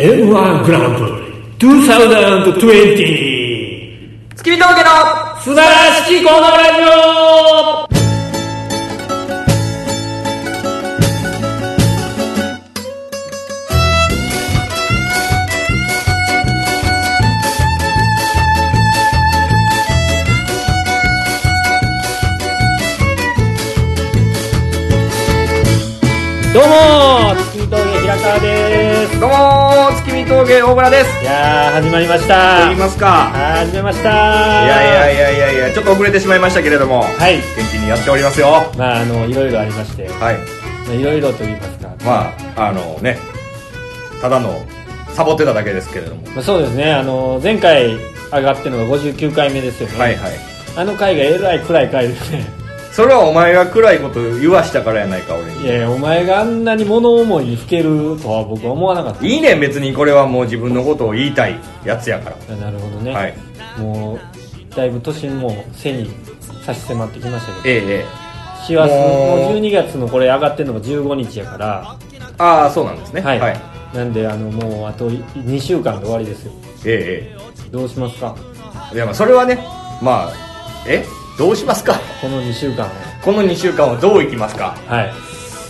M1 グランプリ2020月見峠の素晴らしきこのラジオ。どうも峠平川です。どうもー月見峠大村です。いやー始まりましとた言いますか。始めました。いやいやいやいやいやちょっと遅れてしまいましたけれどもはい。元気にやっておりますよ。まああのいろいろありまして。はい。まあいろいろと言いますか、まああのねただのサボってただけですけれども。まあ、そうですね。あの前回上がってるのが59回目ですよね、はいはい。あの回がえらい暗い回ですねそれはお前が暗いこと言わしたからやないか俺に。いやいやお前があんなに物思いにふけるとは僕は思わなかった。いいねん別にこれはもう自分のことを言いたいやつやから。なるほどね、はい。もうだいぶ年も背に差し迫ってきましたけど。ええええ。師走もう。もう12月のこれ上がってるのが15日やから。ああそうなんですね。はい、はい、なんであのもうあと2週間で終わりですよ。えどうしますか？えええいやまあそれはねまあえ？どうしますか？この2週間。をこの2週間はどういきますか？はい。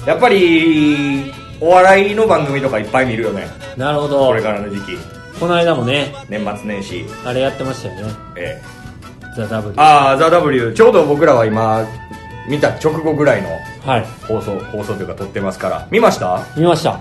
やっぱりお笑いの番組とかいっぱい見るよね。なるほど。これからの時期。この間もね。年末年始。あれやってましたよね。ええ「ザ・ w ああ「ザ・ w ちょうど僕らは今見た直後ぐらいのはい。放送放送というか撮ってますから。見ました？見ました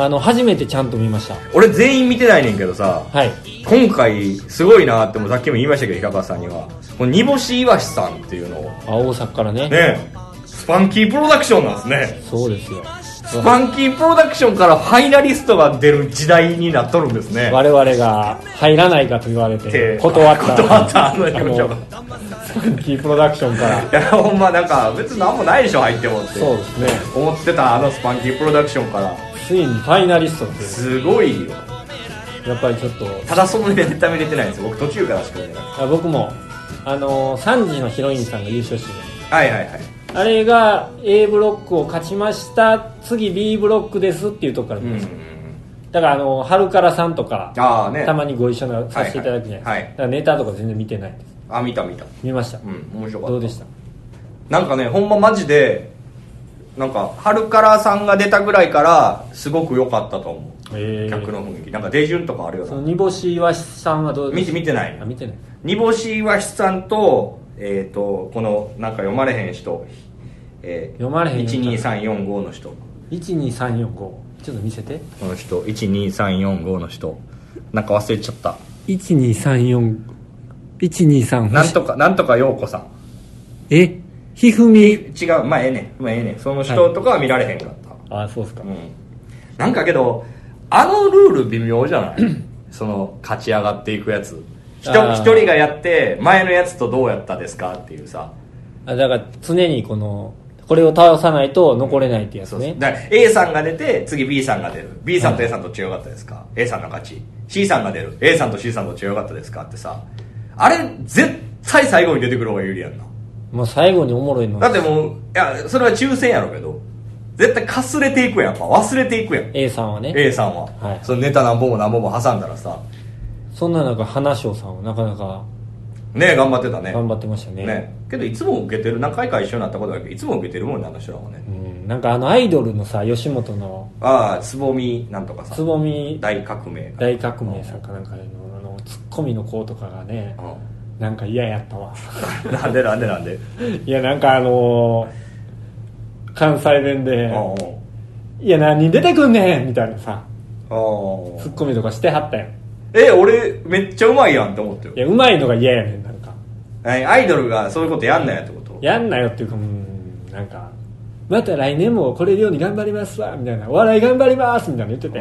あの初めてちゃんと見ました。俺全員見てないねんけどさはい。今回すごいなってもさっきも言いましたけど平川さんには。この煮干しいわしさんっていうのを。あ大阪からね。ねスパンキープロダクションなんですね。そうですよ。スパンキープロダクションからファイナリストが出る時代になっとるんですね。我々が入らないかと言われてで断った。断ったあの事務所あのスパンキープロダクションから。いやほんまなんか別に何もないでしょ入ってもって。そうですね。思ってたあのスパンキープロダクションからついにファイナリストっていう。すごいよ。やっぱりちょっと。ただそのネタ見れてないんですよ。僕途中からしか見れない。あ僕も。あの3時のヒロインさんが優勝してる。はいはいはい。あれが A ブロックを勝ちました。次 B ブロックですっていうとこからうん見ました、だからあの春からさんとかああね。たまにご一緒なさせていただくじゃないですか,、はいはい。だからネタとか全然見てないです。あ見た見た。見ました、うん面白かった。どうでした？なんかねほんまマジでなんか春からさんが出たぐらいからすごく良かったと思う。え客の雰囲気。なんか手順とかあるよな。その煮干しいわしさんはどう見て見てない。あ見てない。煮干しわしさんとえっ、とこのなんか読まれへん人、えー、読まれへん人12345の人。12345ちょっと見せて。この人。12345の人。なんか忘れちゃった。1234 123なんとかなんとか陽子さん。え？ひふみ。違う。まあええねん。まあええねん。その人とかは見られへんかった、あそうっすか、うん。なんかけどあのルール微妙じゃない？その勝ち上がっていくやつ。一人がやって前のやつとどうやったですかっていうさ。あだから常にこのこれを倒さないと残れないってやつね、そうそうだから A さんが出て次 B さんが出る。B さんと A さんと違かったですか、A さんの勝ち。C さんが出る。A さんと C さんと違かったですか？ってさ。あれ絶対最後に出てくる方が有利やんなまあ最後におもろいのだってもういやそれは抽選やろうけど。絶対かすれていくやん。か忘れていくやん。A さんはね。A さんは、はい。そのネタ何本も何本も挟んだらさ。そんな中花椒さんはなかなかね頑張ってたね。頑張ってましたね。ねけどいつも受けてる何回か一緒になったことだけどいつも受けてるもんねあの人らはね、うん、なんかあのアイドルのさ吉本の。ああつぼみなんとかさ。つぼみ。大革命大革命さんかなんかのあのツッコミの子とかがねなんか嫌やったわ。う んなんでなんでなんで？いやなんかあのー関西弁でうんうん「いや何人出てくんねん」みたいなさツッコミとかしてはったやん。いえ俺めっちゃうまいやんって思ってるやうまいのが嫌やねんなんか。えアイドルがそういうことやんなやってこと？やんなよっていうかうんなんかまた来年もこれるように頑張りますわみたいなお笑い頑張りますみたいな言ってて。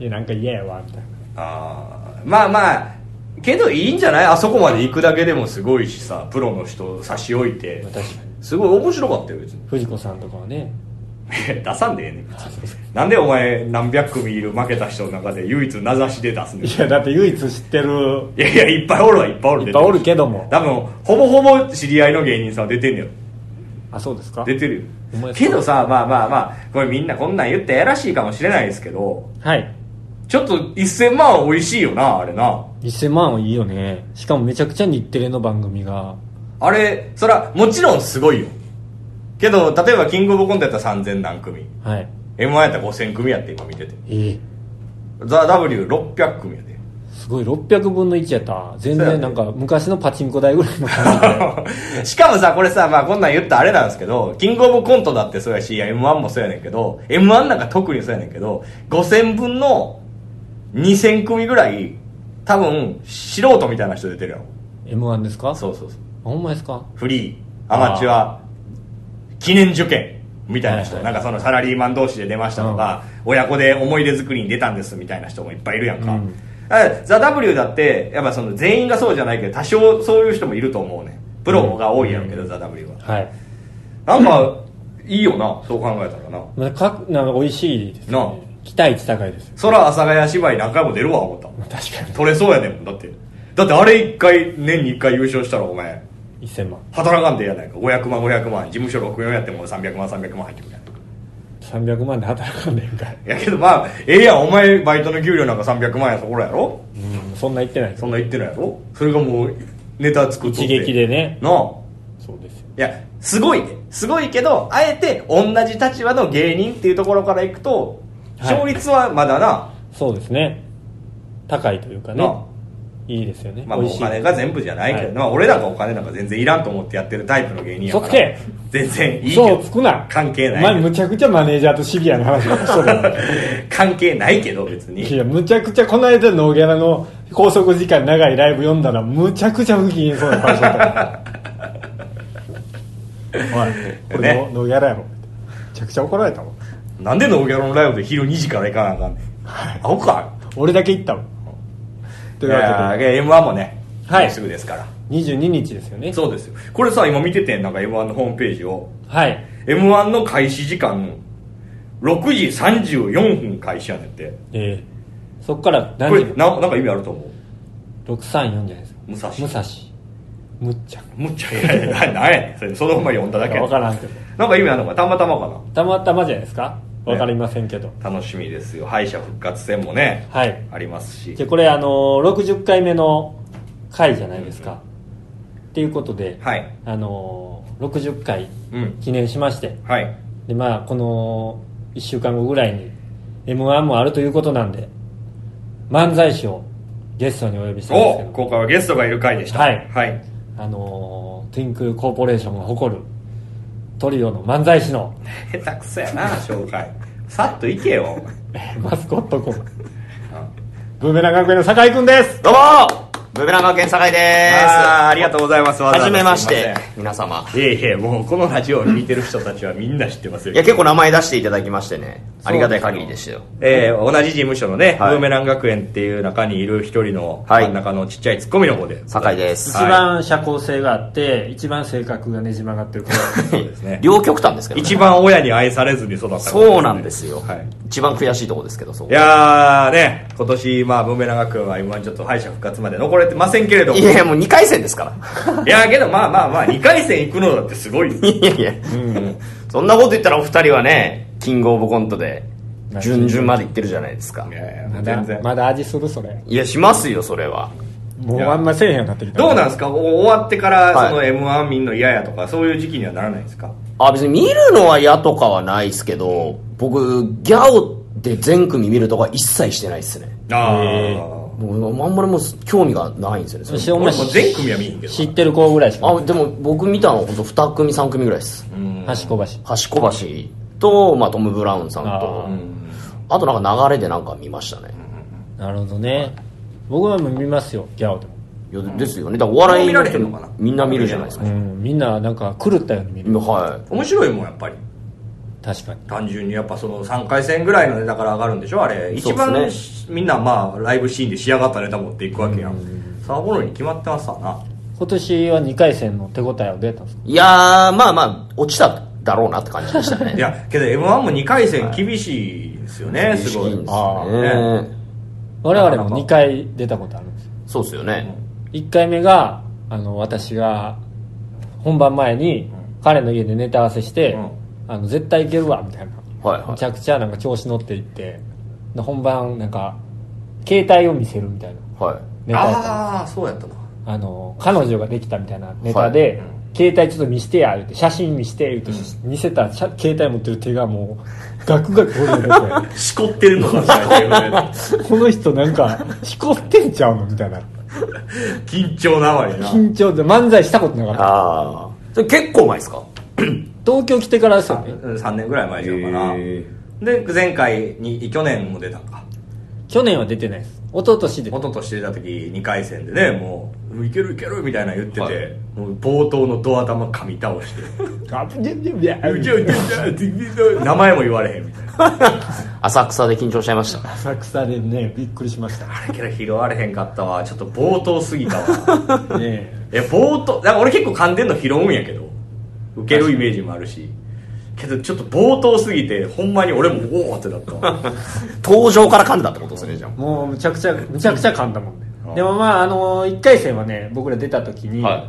いやなんか嫌やわみたいな。あー。まあまあけどいいんじゃない？あそこまで行くだけでもすごいしさプロの人差し置いて。まあ確かに。すごい面白かったよ別に。藤子さんとかはね。出さんでええねん。なんでお前何百組いる負けた人の中で唯一名指しで出すねん。いやだって唯一知ってる。いやいやいっぱいおるわいっぱいおるいっぱいおるけども。多分ほぼほぼ知り合いの芸人さんは出てんねよあそうですか？出てるよ。けどさまあまあまあこれみんなこんなん言ってやらしいかもしれないですけど。はいちょっと1000万は美味しいよな、あれな。1000万はいいよねしかもめちゃくちゃ日テレの番組があれ、そら、もちろんすごいよ。けど、例えばキングオブコントやったら3000何組。はい M1 やったら5000組やって今見てて。ええザ・ W600 組やで。すごい600分の1やった全然なんか昔のパチンコ台ぐらいの感じで しかもさ、これさ、まあこんなん言ったらあれなんですけど、キングオブコントだってそうやし、いや M1 もそうやねんけど、M1 なんか特にそうやねんけど、5000分の2000組ぐらい、多分、素人みたいな人出てるやろ。m 1ですか？そうそうそう。あほんまですか？フリー、アマチュア、記念受験みたいな人、はいはいなんかそのサラリーマン同士で出ましたとか、親子で思い出作りに出たんですみたいな人もいっぱいいるやんか。うんあザ・ W だって、やっぱその全員がそうじゃないけど、多少そういう人もいると思うね。プロが多いやろうけど、ザ・ W は。はいなんか、いいよな、そう考えたらな。まあかなんか美味しいですね期待値高いですよそら、阿佐ヶ谷芝居何回も出るわ、思った。まあ確かに取れそうやねんもん、だって。だってあれ一回、年に一回優勝したら、お前、1000万働かんでええやないか。500万、500万、事務所64やっても300万、300万入ってくるやん。300万で働かんでんかいいやけどまあ、ええやん、お前バイトの給料なんか300万やそこらやろ？うんそんな言ってないそんな言ってないやろ？それがもう、ネタ作っとって。一撃でねなあ。そうですよいや、すごいね。すごいけど、あえて同じ立場の芸人っていうところからいくと、はい勝率はまだな、そうですね。高いというかね。ないいですよね。まあ、お金が全部じゃないけど、はい。まあ、俺なんかお金なんか全然いらんと思ってやってるタイプの芸人やから。全然いいけ嘘どをつくな。関係おないけど。前むちゃくちゃマネージャーとシビアな話ばっかしと 関係ないけど別いにやむちゃくちゃこの間ノーギャラの拘束時間長いライブ読んだらむちゃくちゃ不機嫌そうな顔しとった。おいこれね。ノ,、ノーギャラやろ。めちゃくちゃ怒られたわなんでノーギャロのライブで昼2時から行かなあかんねん。アホか俺だけ行ったわといいうわけでや M1 もね、はい。もうすぐですから。22日ですよね。そうですよ。これさ今見ててんなんか M1 のホームページを。はい。M1 の開始時間6時34分開始やねんって。えー、そっからこれななんか意味あると思う？634じゃないですか。武蔵。武蔵。むっちゃ。むっちゃ。いやいやななんやねん。それそのまま読んだだけや分からんけど。なんか意味あるのかたまたまかたまたまじゃないですか？分かりませんけど、な楽しみですよ。敗者復活戦もねはい。ありますし。でこれあのー60回目の回じゃないですか、っていうことで、はい。あのー60回うん。記念しまして。はい。でまあこの1週間後ぐらいに m 1もあるということなんで漫才師をゲストにお呼びしてるんですけど。お今回はゲストがいる回でした。はい。はい。あのートゥインクルコーポレーションが誇るトリオの漫才師の。下手くそやな紹介。さっと行けよ。マスコット君。ブーメラン学園の酒井君です。どうもブーメラン学園酒井であーありがとうございますすはじめまして皆様。いえいえもうこのラジオを聞いてる人たちはみんな知ってますよ。いや結構名前出していただきましてね。ありがたい限りでしたよ。えー同じ事務所のね、はい。ブーメラン学園っていう中にいる一人のはい。真ん中のちっちゃいツッコミの方で、酒井です。一番社交性があって一番性格がねじ曲がってるから そうですね。両極端ですけど、ね、一番親に愛されずに育った、そうなんですよ、はい。一番悔しいとこですけどそう。いやーね今年まあブーメラン学園は今ちょっと敗者復活まで残れてませんけれども。いやいやもう2回戦ですから。いやけどまあまあまあ2回戦行くのだってすごいよ。いやいや、そんなこと言ったらお二人はねキングオブコントで準々まで行ってるじゃないですか。いやいやまだ全然。まだ味するそれ。いやしますよそれは。もうあんませえへんようになってきた。どうなんですか？終わってからはい。その m 1見んの嫌やとかそういう時期にはならないですか？あ別に見るのは嫌とかはないですけど僕ギャオで全組見るとか一切してないですね。あへもうあんまりもう興味がないんですよねそれしお前俺も全組は見んけど知ってる子ぐらいしか。あでも僕見たのは本当2組3組ぐらいです。うん。端小橋。端小橋。と、まあ、トム・ブラウンさんと。ああとなんか流れでなんか見ましたね。なるほどね。僕はもう見ますよギャオでも。いやですよね。だからお笑い見られへんのかな？みんな見るじゃないですか、うんみんななんか狂ったように見る。は面白いもんやっぱり確かに。単純にやっぱその3回戦ぐらいのネタから上がるんでしょ？あれ。一番そうでみんなまあライブシーンで仕上がったネタ持っていくわけやん。さあ頃に決まってますわな。今年は2回戦の手応えはどうやったんですか？い、いやーまあまあ落ちただろうなって感じでしたね。いやけど m 1も2回戦厳しいですよね、すごい。厳しいすあよーね。我々も2回出たことあるんですよ。そうですよね、1回目があの私が本番前に彼の家でネタ合わせして、うんあの絶対いけるわみたいな、はいはい。めちゃくちゃなんか調子乗っていって。で本番なんか携帯を見せるみたいな。はい。ネタああそうやったな。あの彼女ができたみたいなネタで、携帯ちょっと見してや言って写真見して言って、見せた携帯持ってる手がもうガクガク震えててしこってるのかみたいなこの人なんかしこってんちゃうのみたいな。緊張なまりな。緊張で漫才したことなかった。ああそれ結構前ですか？東京来てからですよね3年ぐらい前じゃうかなへで前回に去年も出たんか。去年は出てないです。一昨年で。一昨年出た時2回戦でねもういけるいけるみたいな言ってて、はい。もう冒頭のドア玉噛み倒して。名前も言われへんみたいな。浅草で緊張しちゃいました。浅草でねびっくりしました。あれけど拾われへんかったわ。ちょっと冒頭すぎたわ。ねいや冒頭だから俺結構噛んでんの拾うんやけど受けるイメージもあるし。けどちょっと冒頭すぎてほんまに俺もおおってなったわ。登場から噛んだってことですねじゃもうむちゃくちゃむちゃくちゃ噛んだもんね。うん。でもまああの1回戦はね僕ら出た時に、はい。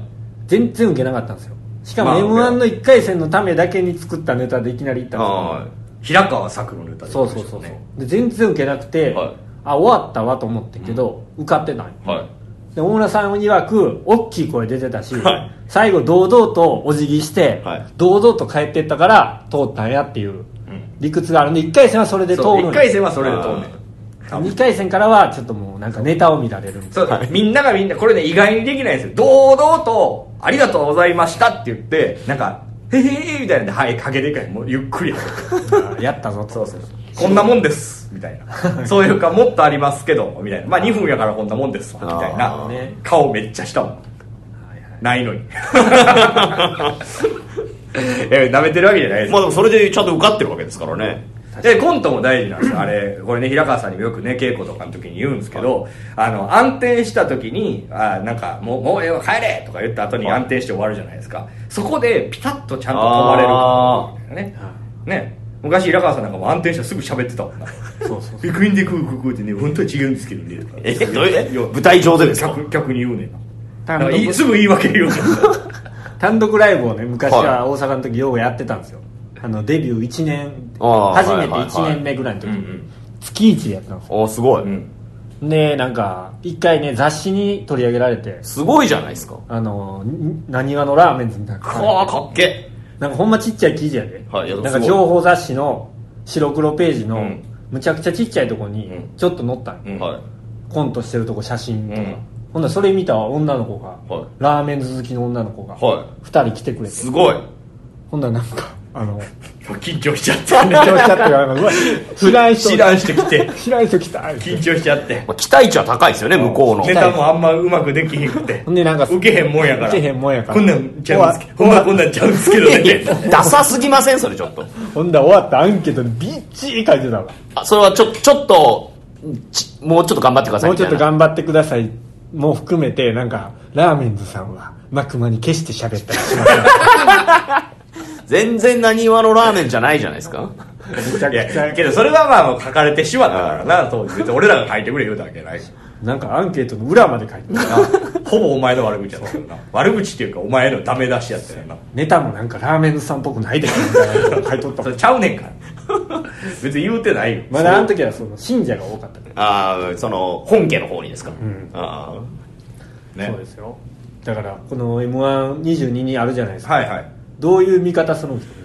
全然受けなかったんですよ。しかもまあ m 1の1回戦のためだけに作ったネタでいきなり行ったんですよ。は平川作のネタでそうそうそうそう。で全然受けなくて、はい。あ終わったわと思ってんけど、受かってないい。はいで大村さん曰く大きい声出てたし、はい。最後堂々とお辞儀して、はい。堂々と帰ってったから通ったんやっていう理屈があるんで1回戦はそれで通るん1回戦はそれで通んね。ん2回戦からはちょっともうなんかネタを見られるみたいな。そう、みんながみんな、これね、意外にできないんですよ。堂々と、ありがとうございましたって言って、なんか、へへへみたいなんで、はい、かけていかない。もうゆっくり。あ やったぞとそうそうこんなもんです。みたいな。そういうか、もっとありますけど、みたいな。まあ2分やからこんなもんですわ。みたいあな。顔めっちゃしたもん。ないのに。え、舐めてるわけじゃないですまあでもそれでちゃんと受かってるわけですからねでコントも大事なんですよ。あれこれね平川さんにもよくね稽古とかの時に言うんですけど、あの安定した時にあなんかもう「もうええわ帰れ!」とか言った後にはい。安定して終わるじゃないですか。そこでピタッとちゃんと止まれるかみたいなね。ね。昔平川さんなんかも安定してすぐ喋ってたもんな。そうそう「ビクインでこうこうこうってね本当は違うんですけどね」とかえどういう舞台上でですか？客客に言うねん。なすぐ言い訳言う 単独ライブをね昔はい。は大阪の時ようやってたんですよあのデビュー1年初めてはいはいはい。1年目ぐらいの時に月1でやったんですよ。おすごい、うん。でなんか一回ね雑誌に取り上げられてすごいじゃないですか。あのなにわのラーメンズみたいなはあかっけなんかほんまちっちゃい記事やで、はいなんか情報雑誌の白黒ページのうん。むちゃくちゃちっちゃいとこにうん。ちょっと載ったんはい。コントしてるとこ写真とか、うん。ほんならそれ見た女の子が、はい。ラーメンズ好きの女の子が、は2人来てくれて。すごい。ほんならなんかあの緊張しちゃって緊張しちゃってからうわ知らん人。知らん人来て。知らん人来た。緊張しちゃって。まあ期待値は高いですよね向こうの。ネタもあんまうまくできひんくて。ほんでなんか受けへんもんやから。受けへんもんやから。こんなんちゃうんですけど。ほんまこんなんちゃうんですけどね。ダサすぎませんそれちょっと。ほんだら終わったアンケートにびっちり書いてたわ。あそれはちょちょっとちもうちょっと頑張ってくださいもうちょっと頑張ってくださいも含めてなんかラーメンズさんはマクマに消して喋ったりします全然なにわのラーメンじゃないじゃないですか。めちゃいくちゃやけどそれはまあ書かれてしまったからな当時。別に俺らが書いてくれ言うたわけない。しなんかアンケートの裏まで書いて。たなほぼお前の悪口やったよな。悪口っていうかお前のダメ出しやったよな。ネタもなんかラーメンズさんっぽくないでしょみたいなの書いとったもんそれちゃうねんから。別に言うてないよ。まだあの時はその信者が多かったけど、ああその本家の方にですか、ん。あね。そうですよ。だからこの m 1 2 2にあるじゃないですか、はいはいどういう見方するんですか？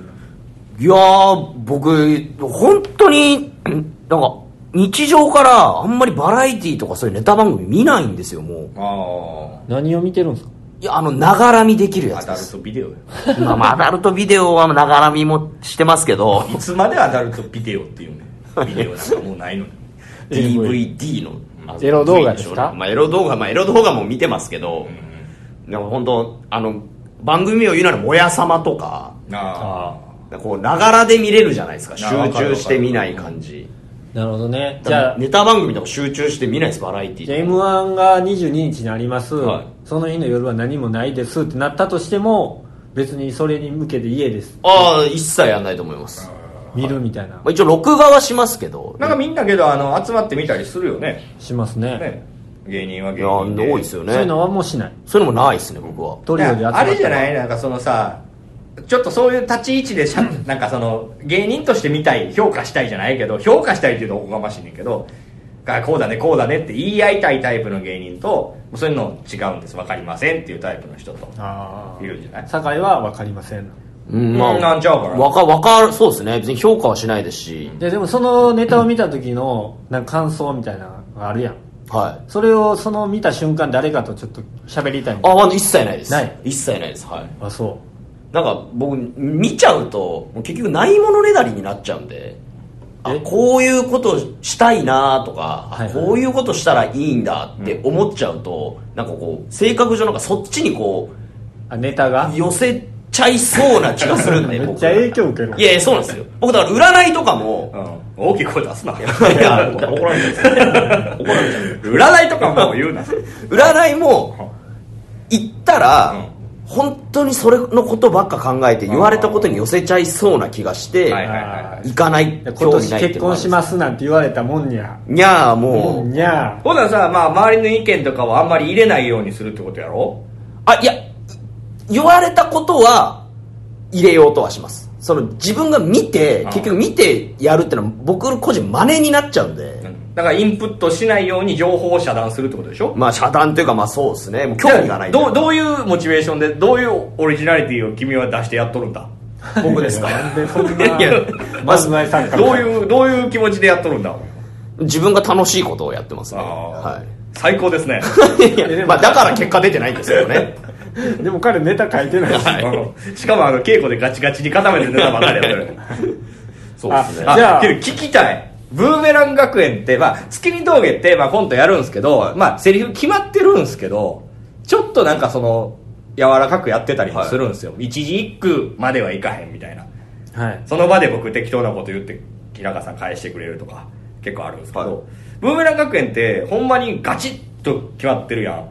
あいやー僕本当になんか日常からあんまりバラエティーとかそういうネタ番組見ないんですよもう。あ何を見てるんですか？いやあのながら見できるあアダルやつです。トビデオよまあまあアダルトビデオはながら見もしてますけど。いつまでアダルトビデオっていうね。ビデオなんかもうないのに。DVD の。あエロ動画ですか？まあ、エロ動画まあエロ動画も見てますけど、でも本当あの番組を言うなら「もやさま」とか。あこうながらで見れるじゃないですか。集中して見ない感じ。なるほどね。じじゃゃああネタ番組とか集中して見ないですバラエティじゃあー m 1が22日にあります、はい。その日の夜は何もないですってなったとしても別にそれに向けて家です。ああ一切やんないと思います、見るみたいな。まあ、一応録画はしますけど。なんかみんなけどあの集まって見たりするよね。しますね。ね芸人はい芸や人で。多いですよね。そういうのはもうしない。そういうのもないですね僕は。トリオであれじゃない？なんかそのさちょっとそういう立ち位置でしゃ なんかその芸人として見たい評価したいじゃないけど評価したいっていうとおこがましいねんけどがこうだねこうだねって言い合いたいタイプの芸人とそういうの違うんです。分かりませんっていうタイプの人とあいるんじゃない？酒井は分かりません。うんうんなんちゃうからわかわかるそうですね。別に評価はしないですし、ででもそのネタを見た時のなんか感想みたいなのがあるやんはい。それをその見た瞬間誰かとちょっと喋りたいあまだ一切ないです。ない。一切ないです。はい。あそなんか僕見ちゃうと結局ないものねだりになっちゃうんであえ？こういうことしたいなとか、あはいはい。こういうことしたらいいんだって思っちゃうと、なんかこう性格上なんかそっちにこうあネタがう寄せちゃいそうな気がするんでめっ僕ちゃ影響受ける。いやそうなんですよ。僕だから占いとかもうん、大きい声出すな。いや怒られちゃう。怒られちゃう。占いとかもう言うな。占いも行ったら、本当にそれのことばっか考えて言われたことに寄せちゃいそうな気がして、行かない今年結婚しますなんて言われたもんにゃ。にゃあもう、にゃほなさまあ周りの意見とかはあんまり入れないようにするってことやろ？あいや言われたことは入れようとはします。その自分が見て結局見てやるってのは僕の個人真似になっちゃうんで、だからインプットしないように情報を遮断するってことでしょ？まあ遮断というかまあそうですね。もう興味がないどうどういうモチベーションでどういうオリジナリティを君は出してやっとるんだ？僕ですか？なんでそんないやいや漫才作家どういうどういう気持ちでやっとるんだ？自分が楽しいことをやってますね。は最高ですね。い いやまあだから結果出てないんですけどね でも彼ネタ書いてないしうんしかもあの稽古でガチガチに固めてネタばかりやってる。そうですね。あじゃあけど聞きたい。ブーメラン学園って、まあ、月見峠って、まあ、コントやるんですけど、まあ、セリフ決まってるんですけど、ちょっとなんかその、柔らかくやってたりするんですよ。一字一句まではいかへんみたいな。はい。その場で僕適当なこと言って、平川さん返してくれるとか、結構あるんですけど、はい。ブーメラン学園って、ほんまにガチッと決まってるやん。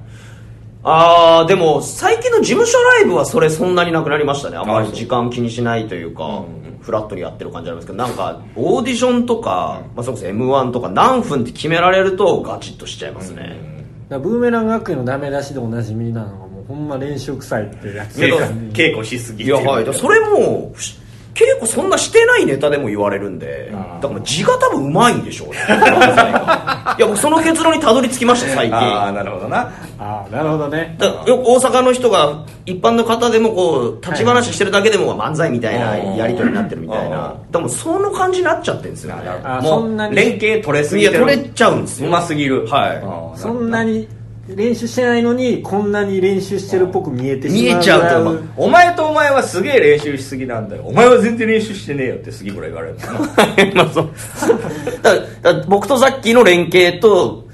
ああでも最近の事務所ライブはそれそんなになくなりましたね。あんまり時間気にしないというか、うんフラットにやってる感じありますけど。なんかオーディションとか、まあ、それこそ m 1とか何分って決められるとガチッとしちゃいますね、だからブーメラン学園のダメ出しでおなじみなのがもうほんま練習臭いってやつ。稽いや古稽古しすぎいやはい。それもし稽古そんなしてないネタでも言われるんでだから字が多分うまいんでしょうね。漫才がいや僕その結論にたどり着きました最近。ああ、なるほどな。ああなるほどね。だからよく大阪の人が一般の方でもこう立ち話してるだけでも漫才みたいなやり取りになってるみたいな。でもその感じになっちゃってるんですよねあもそんなに。連携取れすいぎてる。や取れちゃうんですうよますぎる。はい。そんなに練習してないのにこんなに練習してるっぽく見えてしまう見えちゃうとお前とお前はすげえ練習しすぎなんだよ。お前は全然練習してねえよって杉村言われる。の まあそう。だだ僕とザッキーの連携と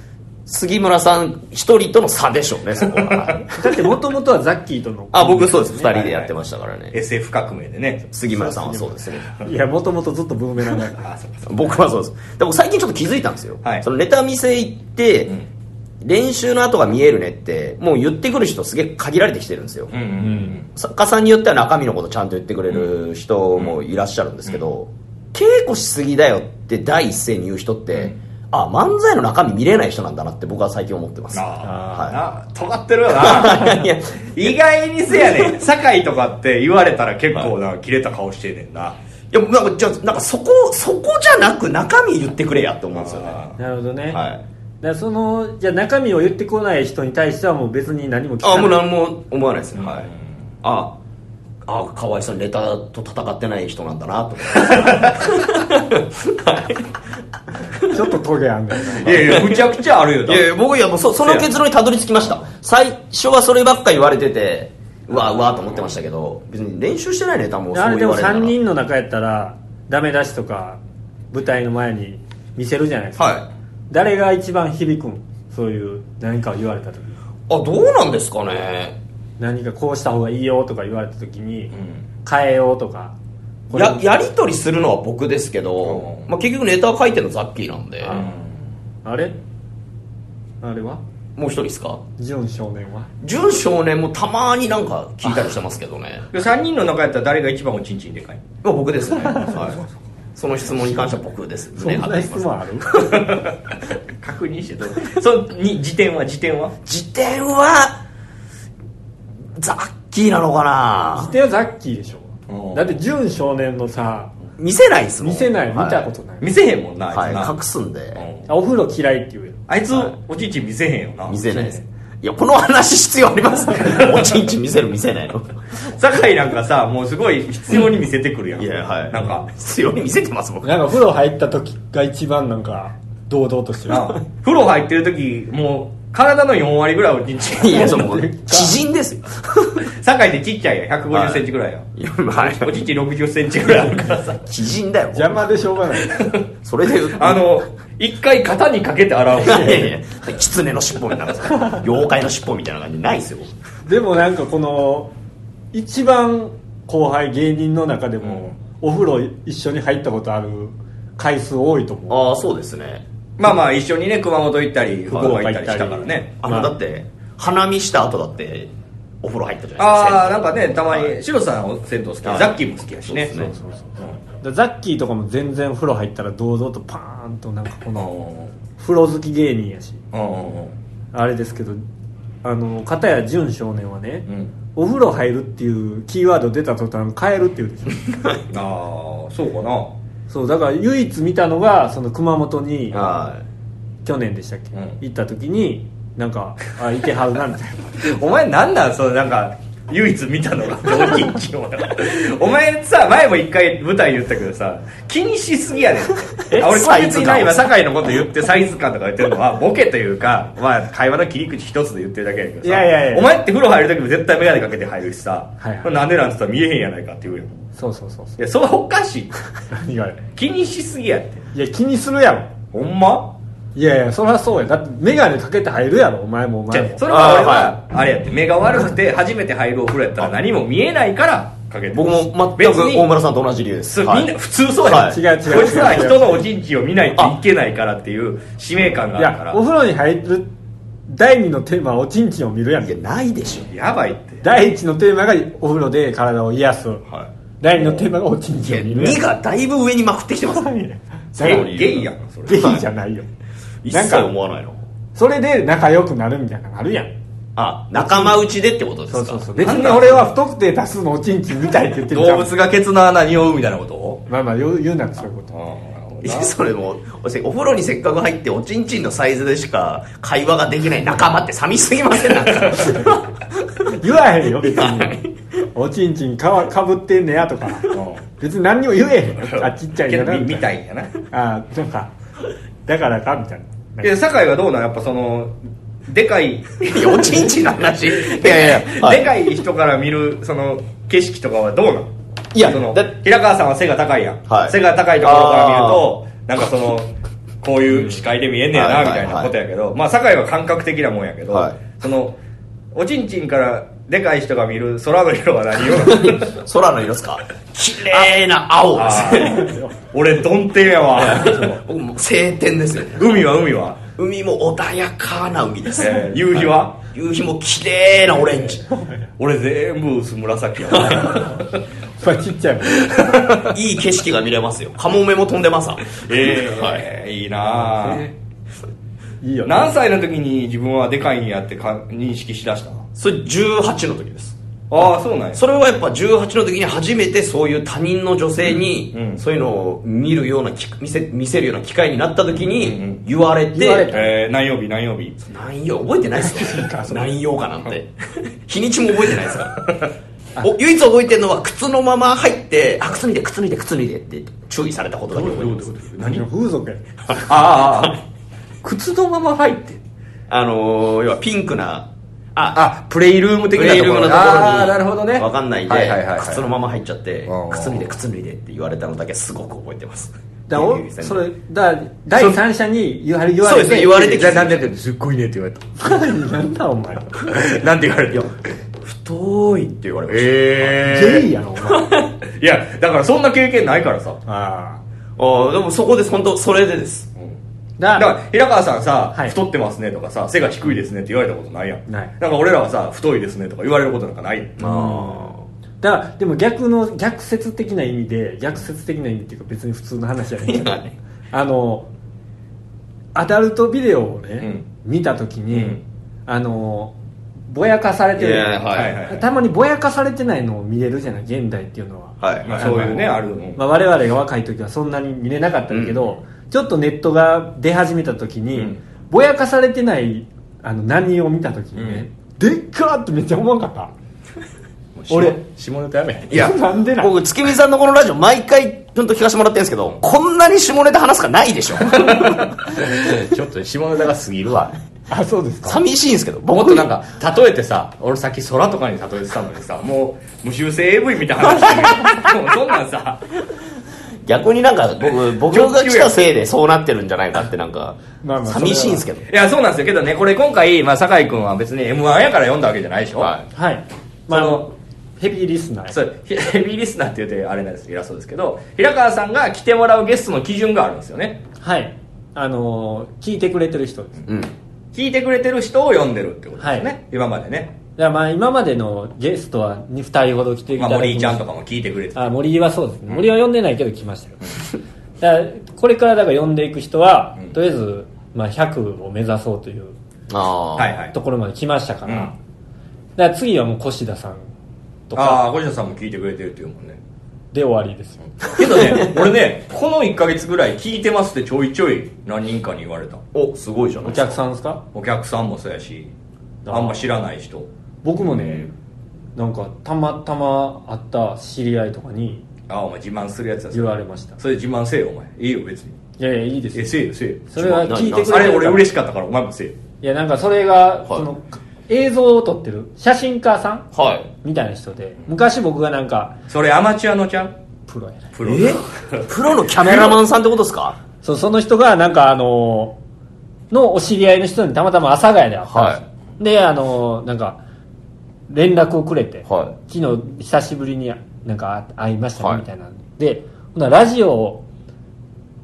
杉村さん一人との差でしょうねそこは。だってもともとはザッキーとのあ僕そうです。二人でやってましたからね。SF 革命でね。杉村さんはそうですね。いやもともとずっとブーメランだから。僕はそうです。でも最近ちょっと気づいたんですよ、はい。そのネタ見せ行って、練習の後が見えるねってもう言ってくる人すげえ限られてきてるんですよ、うんうん作家さんによっては中身のことちゃんと言ってくれる人もいらっしゃるんですけど、稽古しすぎだよって第一声に言う人って、あ漫才の中身見れない人なんだなって僕は最近思ってます。あはあ、な尖ってるよな。いや意外にせやねん。酒井とかって言われたら結構な、切れた顔してんねんな。いやなんかじゃあなんかそこそこじゃなく中身言ってくれやって思うんですよね。あなるほどね、はいだそのじゃあ中身を言ってこない人に対してはもう別に何も聞かあない。もう何も思わないですね、はい。ああかわいそうにネタと戦ってない人なんだなと。思ってちょっとトゲあんだよいやいや、むちゃくちゃあるよ。いやいや僕いやもうそその結論にたどり着きました。最初はそればっか言われててうわうわと思ってましたけど別に練習してないネタもそうあれでも言われるなら3人の中やったらダメ出しとか舞台の前に見せるじゃないですか、はい誰が一番響くん？そういう何かを言われた時。あどうなんですかね？何かこうした方がいいよとか言われた時に、変えようとか。ややり取りするのは僕ですけど、うん。まあ、結局ネタ書いてるのザッキーなんで、あれ？あれは？もう一人ですか？純少年は純少年もたまになんか聞いたりしてますけどねで3人の中やったら誰が一番おちんちんでかいまあ僕ですね、は？い、その質問に関しては僕ですそんな質問ある？確認してどう？そのに時点は時点は？辞典はザッキーなのかな？自転はザッキーでしょう。ん。だって純少年のさ見せないっすもん。見せない見はたことない、見せへんもんなあいつな、はい隠すんで。うん。あお風呂嫌いって言うよあいつ、はいおちんちん見せへんよな。見せないですいやこの話必要あります。おちんちん見せる見せないの。酒井なんかさもうすごい必要に見せてくるやん。いやはい。なんか。必要に見せてます僕。なんか風呂入った時が一番なんか堂々としてる。な風呂入ってる時もう体の4割ぐらいおちんちんいやその知人ですよ。酒井ってちっちゃいやん。1 5 0ンチぐらいやん、いやはいおちんちん6 0ンチぐらいあるからさ。知人だよ邪魔でしょうがない。それであの一回肩にかけて洗う。いやいや狐の尻尾みたいな妖怪の尻尾みたいな感じないですよ。でもなんかこの一番後輩芸人の中でも、お風呂一緒に入ったことある回数多いと思う。ああそうですねまあまあ一緒にね熊本行ったり福岡行ったり。したからね。あのだって花見した後だってお風呂入ったじゃないですか。ああなんかねたまにはい。シロさん銭湯好き、はい。ザッキーも好きやしね。そうそうそうだザッキーとかも全然風呂入ったら堂々とパーンとなんかこうん。の風呂好き芸人やし。あれですけどあの片や純少年はね、うん。お風呂入るっていうキーワード出た途端変えるっていうでしょ。ああそうかなそうだから唯一見たのがその熊本には去年でしたっけ、うん。行った時になんかあいてはるなみたいな。お前なんなん？そのなんか唯一見たのが同期一応お前さ前も一回舞台言ったけどさ気にしすぎやねん俺サイズ感別にな今酒井のこと言ってサイズ感とか言ってるのはボケというか、まあ、会話の切り口一つで言ってるだけやけどさ。いやいやいや。お前って風呂入る時も絶対眼鏡かけて入るしさ、はいはい。これなんでなんて言ったら見えへんやないかって言うよそうそうそうそう。いやそれはおかしい。何が？気にしすぎやって。いや気にするやろ。ほんま？いやいやそりゃそうや。だって眼鏡かけて入るやろお前もおじゃ前もあそれは俺はあれやって目が悪くて初めて入るお風呂やったら何も見えないからかけて。る僕も全く大村さんと同じ理由ですはい。みんな普通そうやん、はい。違う違うこいつは人のおちんちんを見ないといけないからっていう使命感がいあるから。やお風呂に入る第二のテーマはおちんちんを見るやん。いやないでしょ。やばいって。第一のテーマがお風呂で体を癒す。は第二のテーマがおちんちんを見るやん2がだいぶ上にまくってきてます。だからゲイゲイやんそれゲイじゃないよ一切なんか思わないのそれで仲良くなるみたいなのあるやんあ仲間内でってことですかそうそうそう別に俺は太くて多数のおちんちん見たいって言ってるじゃん動物がケツの穴に追うみたいなことまあまあ言う言うならそういうことそれもうお風呂にせっかく入っておちんちんのサイズでしか会話ができない仲間って寂しすぎません？なんか。言わへんよ 別に。おちんちんかわかぶってんねやとか。別に何にも言えへんあちっちゃいんけどみだなみたいやな。なあなんかだからかみたいな。で酒井はどうなん？やっぱそのでかい おちんちんの話。いやいやいや、はい。でかい人から見るその景色とかはどうなん？いやそのだ平川さんは背が高いやん、はい。背が高いところから見るとなんかそのこういう視界で見えん。ねやなみたいなことやけど、まあ酒井は感覚的なもんやけど、はい。そのおちんちんからでかい人が見る空の色は何色 空の色ですか？綺麗な青。ですね俺ドンテンやわ。僕も晴天ですよ。ね海は海は、海も穏やかな海です、えー夕日は？夕日も綺麗なオレンジ。俺全部薄紫やわ まあちっちゃいいい景色が見れますよ。カモメも飛んでますわ。ええい。いなあ。いいよ何歳の時に自分はでかいんやってか認識しだした？それ18の時です。ああそうなんや。それはやっぱ18の時に初めてそういう他人の女性にうん。うんそういうのを見るようなき見せ見せるような機会になった時うんうにん。言われて、言われた。えー、何曜日何曜日？何曜？覚えてないっすか？何曜かなんて。日にちも覚えてないですか？らお唯一覚えてるのは靴のまま入ってあ靴脱いで靴脱いで靴脱いでって注意されたことだけ覚えてます。何風俗やああ靴のまま入ってあのー、要はピンクなああプレイルーム的なところところにああなるほどねわかんないんで、靴のまま入っちゃって靴脱いで靴脱いでって言われたのだけすごく覚えてますだおそれだ第三者に言われ言われてそうですね言われてじゃあなんでってすっごいねって言われたなんだお前なんて言われた太いって言われました、えゲイやろ いやだからそんな経験ないからさ。あああでもそこです本当それでです。あだかだから平川さんさ、はい。太ってますねとかさ背が低いですねって言われたことないやん。ない。なんか俺らはさ太いですねとか言われることなんかない。あだからでも逆の逆説的な意味で逆説的な意味っていうか別に普通の話やねんけどはいあのアダルトビデオをね、うん。見た時に、うん。あのぼやかされてるはい。はいはいたまにぼやかされてないのを見れるじゃない現代っていうのは、はい。まあそういうねあるのまあ、我々が若い時はそんなに見れなかったんだけど、ちょっとネットが出始めた時に、うん。ぼやかされてないあの何を見た時にね、でっかーってめっちゃ思わんかった。俺。下ネタやめいや なんでなん？僕月見さんのこのラジオ毎回ちょっと聞かせてもらってるんですけどこんなに下ネタ話すかないでしょ。ちょっと下ネタが過ぎるわあそうですか。寂しいんですけどもっとなんか例えてさ俺さっき空とかに例えてたのにさもう無修正 AV みたいな話してるもうそんなんさ逆になんか僕僕が来たせいでそうなってるんじゃないかってなんか寂しいんですけど。いやそうなんですよ。けどねこれ今回、まあ、酒井君は別に m 1やから読んだわけじゃないでしょ、ははい。まああそののヘビーリスナー。そうヘヘビーリスナーって言うてあれなんです偉そうですけど平川さんが来てもらうゲストの基準があるんですよね。はい。あのー聞いてくれてる人です。うん聞いてくれてる人を読んでるってことですよね、はい。今までね、だからまあ今までのゲストは 2, 人ほど来ていまあ、ただきました。森井ちゃんとかも聞いてくれててあ森はそうですね、森は呼んでないけど来ましたよだからこれからだから呼んでいく人は、うん。とりあえず、まあ、100を目指そうというああはいはい。ところまで来ましたから、うん。だから次はもう越田さんとあか。あ小下さんも聞いてくれてるっていうもんねで終わりですよ。けどね俺ねこの1か月ぐらい聞いてますってちょいちょい何人かに言われた。おすごいじゃないお客さんですか？お客さんもそうやしあんま知らない人。僕もねなんかたまたま会った知り合いとかにああお前自慢するやつやそ言れわれました。それ自慢せえよお前。いいよ別に。いやいやいいですえよせえよせえよ。それは聞いてくれあれ俺嬉しかったからお前もせえよ。いやなんかそれが、その映像を撮ってる写真家さんはい。みたいな人で昔僕がなんかそれアマチュアのちゃん？プロやね。プロえ？プロのキャメラマンさんってことですか？そうその人がなんかあののお知り合いの人にたまたま阿佐ヶ谷で会ったんですよ、であのなんか連絡をくれて、は昨日久しぶりになんか会いましたね、はい。みたいな。んでほなラジオを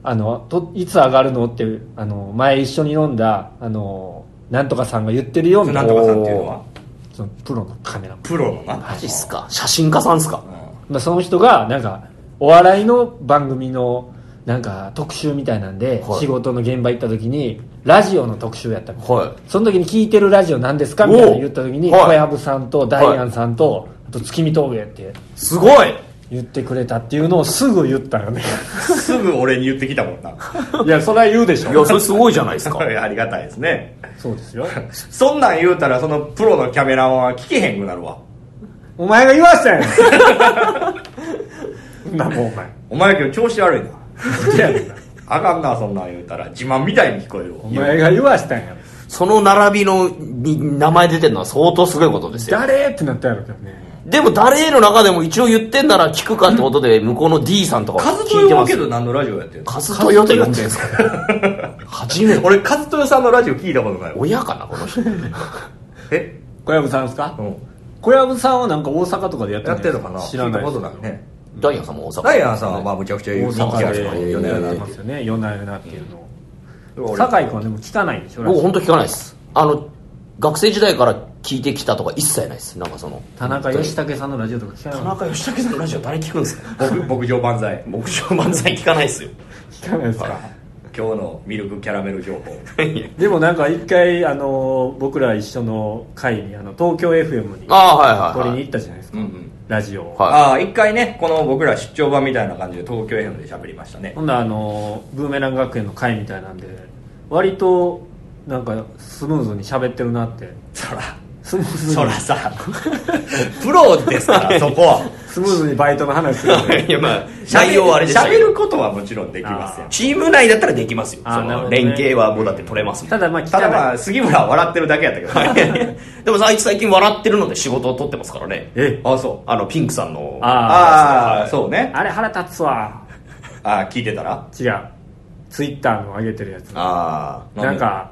あのといつ上がるのってあの前一緒に飲んだあのなんとかさんが言ってるよみたな。ないんとかさんっていうのは？そのプロのカメラマン。プロのな？マジっすか。写真家さんっすか？まあ、その人がなんかお笑いの番組のなんか特集みたいなんで、はい。仕事の現場行った時にラジオの特集やったみたいはい。その時に聞いてるラジオ何ですかみたいな言った時におはい。小籔さんとダイアンさんと、あと月見峠って。すごい言ってくれたっていうのをすぐ言ったよね。すぐ俺に言ってきたもんな。いやそれは言うでしいやそれすごいじゃないですか。ありがたいですね。そうですよ。そんなん言うたらそのプロのキャメラマンは聞けへんくなるわ。お前が言わしたやん。なもうお前。お前今日調子悪いな。あかんなそんなん言うたら。自慢みたいに聞こえるおわ前が言わしたんやその並びのに名前出てるのは相当すごいことですよ。誰？ってなったやろうけどねでも誰の中でも一応言ってんなら聞くかってことで向こうの D さんとかカズト聞いてますヨはけど何のラジオやってんの？カズトヨと呼んでんすか？初めて。俺カズトヨさんのラジオ聞いたことないわ。親かなこの人。え？小籔さんですか？うん。小籔さんはなんか大阪とかでやってやってんのかな？知らない聞いたですことないね。ダイアンさんも大阪。ダイアンさんはまあむちゃくちゃ大人気ある阪でから米や山ってますよね。夜な夜なっていうの。酒井君はでも聞かないんでしょ？僕本当聞かないです。あの学生時代から聞いてきたとか一切ないです。なんかその田中義武さんのラジオとか聞かない田中義武さんのラジオ誰聞くんですか？牧牧場万歳牧場漫才聞かないですよ聞かないですか今日のミルクキャラメル情報でもなんか一回あの僕ら一緒の会にあの東京 FM にああはいはいはい取りに行ったじゃないですか、うんうんラジオを、はいああ一回ねこの僕ら出張版みたいな感じで東京 FM で喋りましたねほんならあのブーメラン学園の会みたいなんで割となんかスムーズに喋ってるなって。そら。スムーズに。そらさ。プロですから そこは。スムーズにバイトの話する いやまあ内容はあれでしたけど喋ることはもちろんできますよ。チーム内だったらできますよ。その連携はもうだって取れますもん。ただまあ聞ただ杉村は笑ってるだけやったけどね。でもあいつ最近笑ってるので仕事を取ってますからね。え？あそう。あのピンクさんの。あああそうね。あれ腹立つわ。ああ聞いてたら？違う。ツイッターの上げてるやつ。あなんか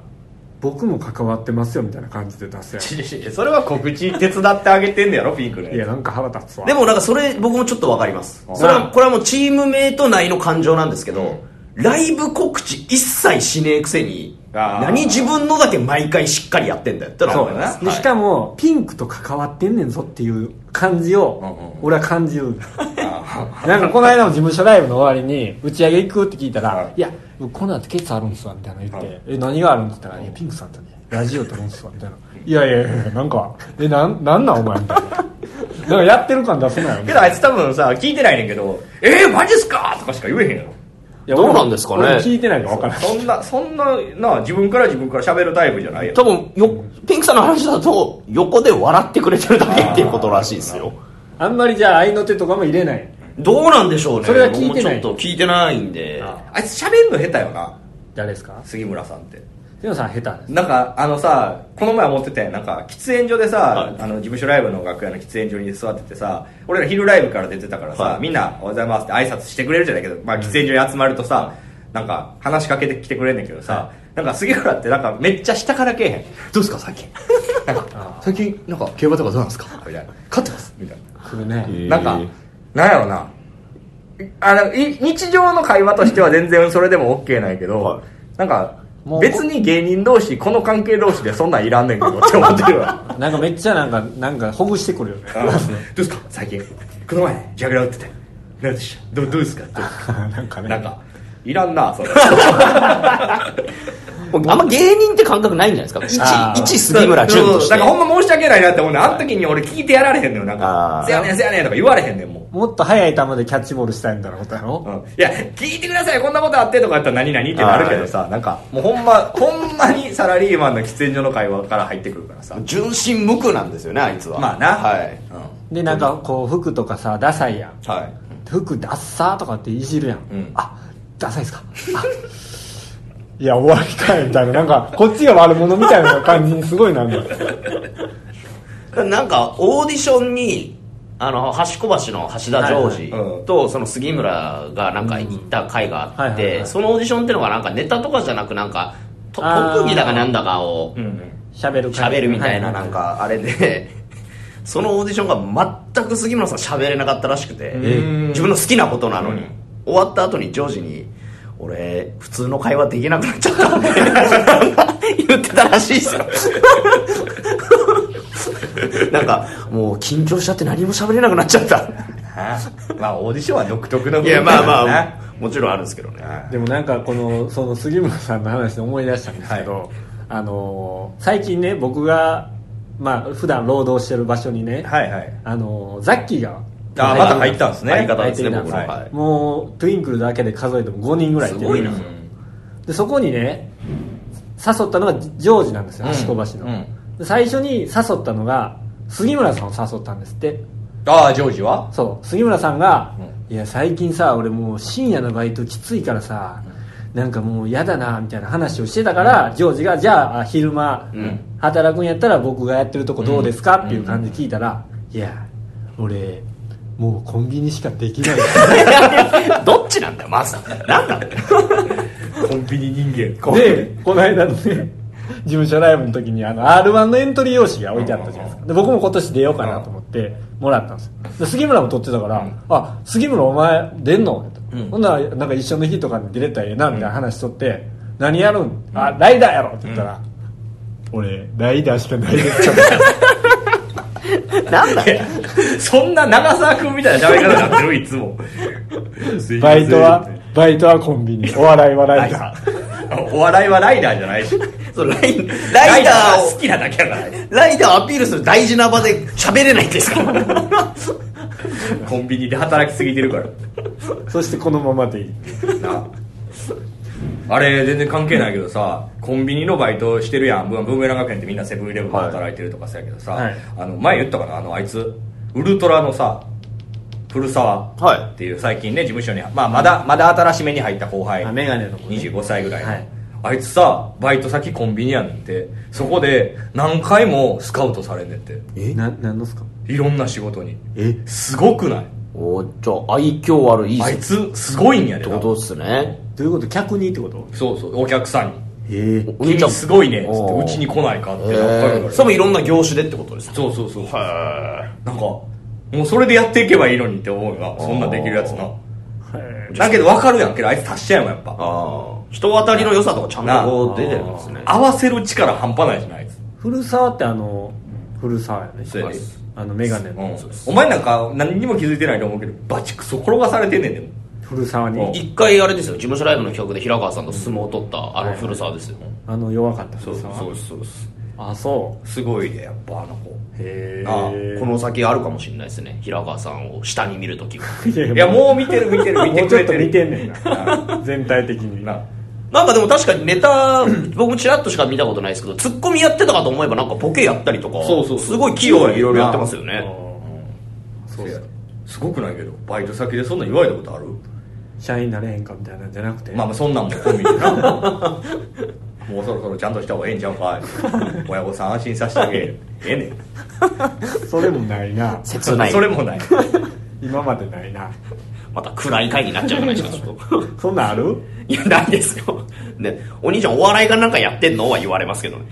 僕も関わってますよみたいな感じで出すやそれは告知手伝ってあげてんねやろピンクねついやなんか腹立つわ。あでもなんかそれ僕もちょっとわかります。あ。それはこれはもうチームメイト内の感情なんですけどライブ告知一切しねえくせに何自分のだけ毎回しっかりやってんだよってのは思います。でしかもピンクと関わってんねんぞっていう感じをうんうん俺は感じる。あ なんかこの間の事務所ライブの終わりに打ち上げ行くって聞いたらはい「いや僕この後ケツあるんすわ」みたいなの言って「え何があるん?」って言ったら「い。やピンクさんとねラジオ撮るんすわみたいな。いやいやいやなんかえなんなんなんお前みたいな。なんかやってる感出すないなけどあいつ多分さ聞いてないねんけど「えー、マジっすか!」とかしか言えへんやろ。いやどうなんですかね。俺聞いてないか分からん。そんなそんなな自分から自分から喋るタイプじゃないよ多分よピンクさんの話だと横で笑ってくれてるだけっていうことらしいですよ。あんまりじゃあ愛の手とかも入れないどうなんでしょうね。それは聞いてない。ちょっと聞いてないんで。ああ。いつ喋んの下手よな。誰ですか？杉村さんって。杉野さん下手です。なんかあのさこの前思っててなんか喫煙所でさ、はい。あの事務所ライブの楽屋の喫煙所に座っててさ俺ら昼ライブから出てたからさ、はい。みんな「おはようございます」って挨拶してくれるじゃないけど、まあ、喫煙所に集まるとさ、なんか話しかけてきてくれんねんけどさ、なんか杉浦ってなんかめっちゃ下からけえへん。どうですか最近？なんか 最近なんか競馬とかどうなんですか？みたいな勝ってます。みたいな。来るね。なんか、なんやろな。あの、い日常の会話としては全然それでも OK なんやけど、はいなんか別に芸人同士、この関係同士でそんなんいらんねんけど って思ってるわ。なんかめっちゃなんかなんかほぐしてくるよねあどうですか？最近。この前、ジャグラー打ってて。何でした？どうどうですか？どうですか？なんかねなんか、いらんな、それ。あんま芸人って感覚ないんじゃないですか。一一杉村淳として。なんかほんま申し訳ないなって思うねんあの時に俺聞いてやられへんのよ。なんかせやねんせやねんとか言われへんねん、もう。もっと速い球でキャッチボールしたいみたいなことやろ、うん。いや、聞いてください、こんなことあってとかやったら何々ってなるけどさ、なんか、もうほんま、ほんまにサラリーマンの喫煙所の会話から入ってくるからさ。純真無垢なんですよねあいつは。まあな。はい、うでなんかこう服とかさダサいやんん。はい。服ダッサーとかっていじるやん、うん。あダサいっすか。あいや終わりかいみたいな。なんかこっちが悪者みたいな感じにすごいなんだ。よなんかオーディションにあの橋小橋の橋田ジョージとその杉村がなんか行った回があってそのオーディションっていうのがなんかネタとかじゃなくなんか特技だかなんだかを。喋る喋るみたいなはなんかあれで。そのオーディションが全く杉村さん喋れなかったらしくてん。自分の好きなことなのに。うん。終わった後にジョージに「俺普通の会話できなくなっちゃった」って 言ってたらしいですよ。なんかもう緊張しちゃって何も喋れなくなっちゃった。まあ、オーディションは独特の部分いやまあまだあもちろんあるんですけどね。でもなんかこのその杉村さんの話で思い出したんですけど、はい。あのー最近ね僕がまあ普段労働してる場所にね、はいはい。あのーザッキーがあ、また入ったんですね。相方ですね入ってきたんです僕のはい。もうトゥインクルだけで数えても5人ぐらいいて。すごいな。でそこにね誘ったのがジョージなんですようん。橋小橋の、うん。で最初に誘ったのが杉村さんを誘ったんですって。ああ、ジョージは？そう。杉村さんが「いや最近さ俺もう深夜のバイトきついからさなんかもう嫌だな」みたいな話をしてたから、ジョージが「じゃあ昼間、ん。働くんやったら僕がやってるとこどうですか?」っていう感じで聞いたら「いや俺もうコンビニしかできない」どっちなんだよまずなんだよコンビニ人間。でこの間のね事務所ライブの時にあの r 1のエントリー用紙が置いてあったじゃないですか。で僕も今年出ようかなと思ってもらったんですよ。で杉村も撮ってたから「あ杉村お前出んの?」ほんならなんか一緒の日とかに出れたらええなみたいな話しとって「何やるん？あライダーやろ」って言ったら「俺ライダーしかないです。から」なんだ？よそんな長澤君みたいな喋り方になってる？いつも。バイトはバイトはコンビニ。お笑いはライダー。お笑いはライダーじゃない。し。そうライライダーを好きなだけやから。ライダーをアピールする大事な場で喋れないんですか？コンビニで働きすぎてるから。そしてこのままでいい。な。あれ全然関係ないけどさコンビニのバイトしてるやん。ブーメラン学園ってみんなセブンイレブンで働いてるとかさやけどさ、はい。あの前言ったかな？あのあいつウルトラのさ古澤はい。っていう最近ね事務所に、まあ、まだまだ新しめに入った後輩。あメガネの子ね。25歳ぐらいの、はい。あいつさバイト先コンビニやねんって。そこで何回もスカウトされんねんって。え？な何のっすかいろんな仕事に。え？すごくない？おじゃあ愛嬌悪いあいつすごいんやでってことっすねどういうこと客にってことそうそうお客さんにええお兄ちゃん君すごいね。っつってうちに来ないかってえやっぱりそれもいろんな業種でってことですかそうそうそう。へなんかもうそれでやっていけばいいのにって思うよなそんなんできるやつな。へだけど分かるやんけどあいつ達者やもんやっぱ。ああ人当たりの良さとかちゃんと。出てるんですね合わせる力半端ないじゃないあいつ古澤ってあの古澤やね。そうやで。あのメガネの、うん。お前なんか何にも気づいてないと思うけどバチクソ転がされてんねんでも古沢に。お一回あれですよ。事務所ライブの企画で平川さんと相撲を取ったあの古沢ですよ、あの弱かったそうそうそうです。あそすごいねやっぱあの子。うへあえこの先あるかもしれないですね。平川さんを下に見るときは。いやもう見てる見てる見てもうちょっとくれてる。見てんねんな。全体的に。な。なんかでも確かにネタ 僕もちらっとしか見たことないですけどツッコミやってたかと思えばなんかボケやったりとかそうそうすごい器用にいろいろやってますよね。そうすごくないけどバイト先でそんなん言われたことある？社員になれへんかみたいなんじゃなくて。まあまあそんなんも込みでな。もうそろそろちゃんとした方がええんちゃうか。い親御さん安心させてあげえ。えねそれもないな。切ない。んそれもない。今までないな。また暗い回になっちゃうじゃないですかちょっと。そんなんある？いやないですよ。ねお兄ちゃんお笑いがなんかやってんの？は言われますけどね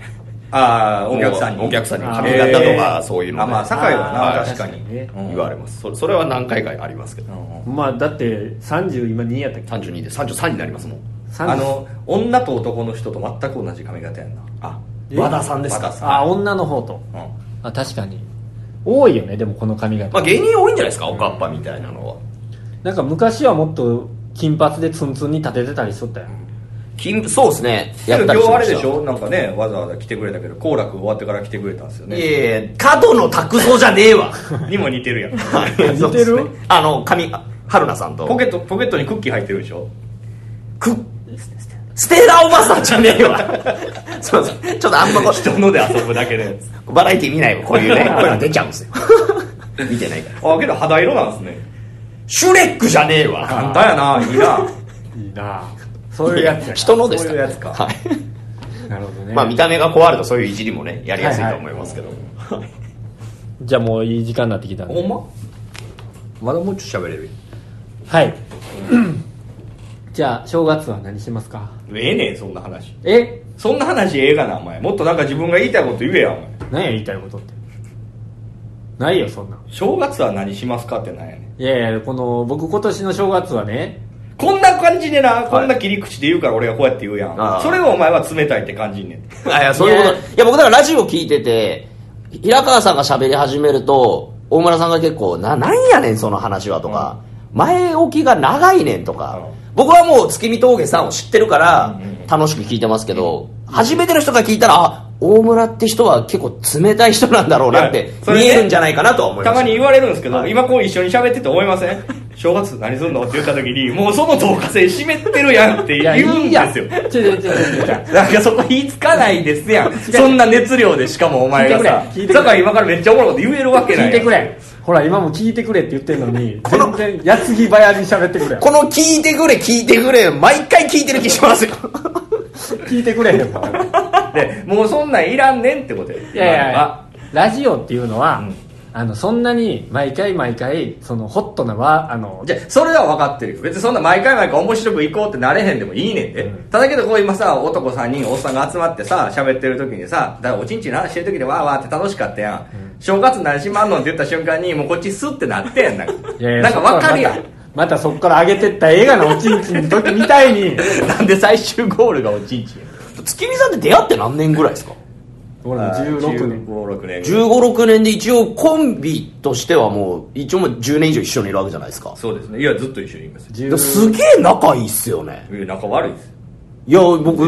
ああお客さんに。お客さんに髪型とかそういうのであまあ酒井ははない。確かに。言われます。それそれは何回かありますけど。まあだって30今2やったっけ？32で33になりますもん30あの女と男の人と全く同じ髪型やんな。あえ？和田さんですか？あ女の方と。うん。あ確かに。多いよねでもこの髪型、まあ芸人多いんじゃないですか？おかっぱみたいなのは。なんか昔はもっと金髪でツンツンに立ててたりしとったよ金そうですね。や今ったりしました。日あれでしょ？なんかねわざわざ来てくれたけど好楽終わってから来てくれたんですよいねやいや角野拓三じゃねえわ。にも似てるやん。似 似てる？あの髪あ春菜さんと。ポケットポケットにクッキー入ってるでしょ？くステラおばさんじゃねえわ。そうそうちょっとあんまこ人ので遊ぶだけで。うバラエティ見ないわこういうね。こういうの出ちゃうんですよ。見てないから。あけど肌色なんですね。シュレックじゃねえわ。簡単やないいな。いいなそういうやつや人のですからそういうやつか。はい。なるほどね。まあ見た目が壊るとそういういじりもねやりやすいと思いますけど、じゃあもういい時間になってきたんで。ほんま？まだもうちょっと喋れる？はい。じゃあ正月は何しますか？ええねんそんな話。え？そんな話ええがなお前。もっとなんか自分が言いたいこと言えやお前。何や言いたいことって？ないよそんな。ん正月は何しますかってなんやねん。いやいやこの僕今年の正月はねこんな感じでな、こんな切り口で言うから俺がこうやって言うやん。それをお前は冷たいって感じんねん。あいやそういうこと。いや僕だからラジオ聞いてて平川さんが喋り始めると大村さんが結構ななんやねんその話はとか、前置きが長いねんとか、うん。僕はもう月見峠さんを知ってるからうんうんうん。楽しく聞いてますけど、初めての人が聞いたらあ大村って人は結構冷たい人なんだろうなって見えるんじゃないかなとは思います。たまに言われるんですけど、はい。今こう一緒に喋ってて思いません？正月何すんの？って言った時にもうその導火線湿ってるやんっていや言うん。いいやですよちょちょちょちょちょ。なんかそこ言いつかないですやん。そんな熱量でしかもお前がさだから今からめっちゃおもろいこと言えるわけない聞いてくれ。ほら今も聞いてくれって言ってんのに 全然矢継ぎ早に喋ってくれ。この聞いてくれ聞いてくれ毎回聞いてる気しますよ。聞いてくれへんもんでもうそんなんいらんねんってことやいやいやいやラジオっていうのは、うん。あのそんなに毎回毎回そのホットなわあのじゃあそれは分かってるよ。別にそんな毎回毎回面白く行こうってなれへんでもいいねんで、うん。ただけどこう今さ男3人おっさんが集まってさ喋ってる時にさだおちんちんの話してる時でわーわーって楽しかったやん、正月何しまんのって言った瞬間にもうこっちスッてなってんな。んかいやいやなんか分かるやん。またそっから上げてった映画のおちんちんの時みたいに。なんで最終ゴールがおちんちんや月見さんって出会って何年ぐらいですか？俺も16年。16年1 5 6年で一応コンビとしてはもう一応もう10年以上一緒にいるわけじゃないですか。そうですね。いやずっと一緒にいます。10ですげえ仲いいっすよね。いや仲悪いですいや僕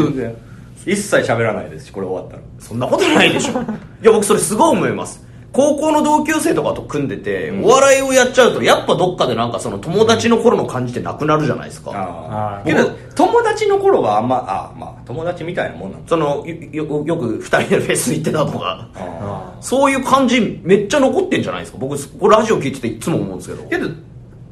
一切喋らないですしこれ終わったら。そんなことないでしょ。いや僕それすごい思います高校の同級生とかと組んでて、お笑いをやっちゃうとやっぱどっかでなんかその友達の頃の感じってなくなるじゃないですか、けど友達の頃はあんまあまあ友達みたいなもんなんだそのよよよく2人でフェス行ってたとか。あそういう感じめっちゃ残ってんじゃないですか？僕これラジオ聞いてていつも思うんですけど。あけど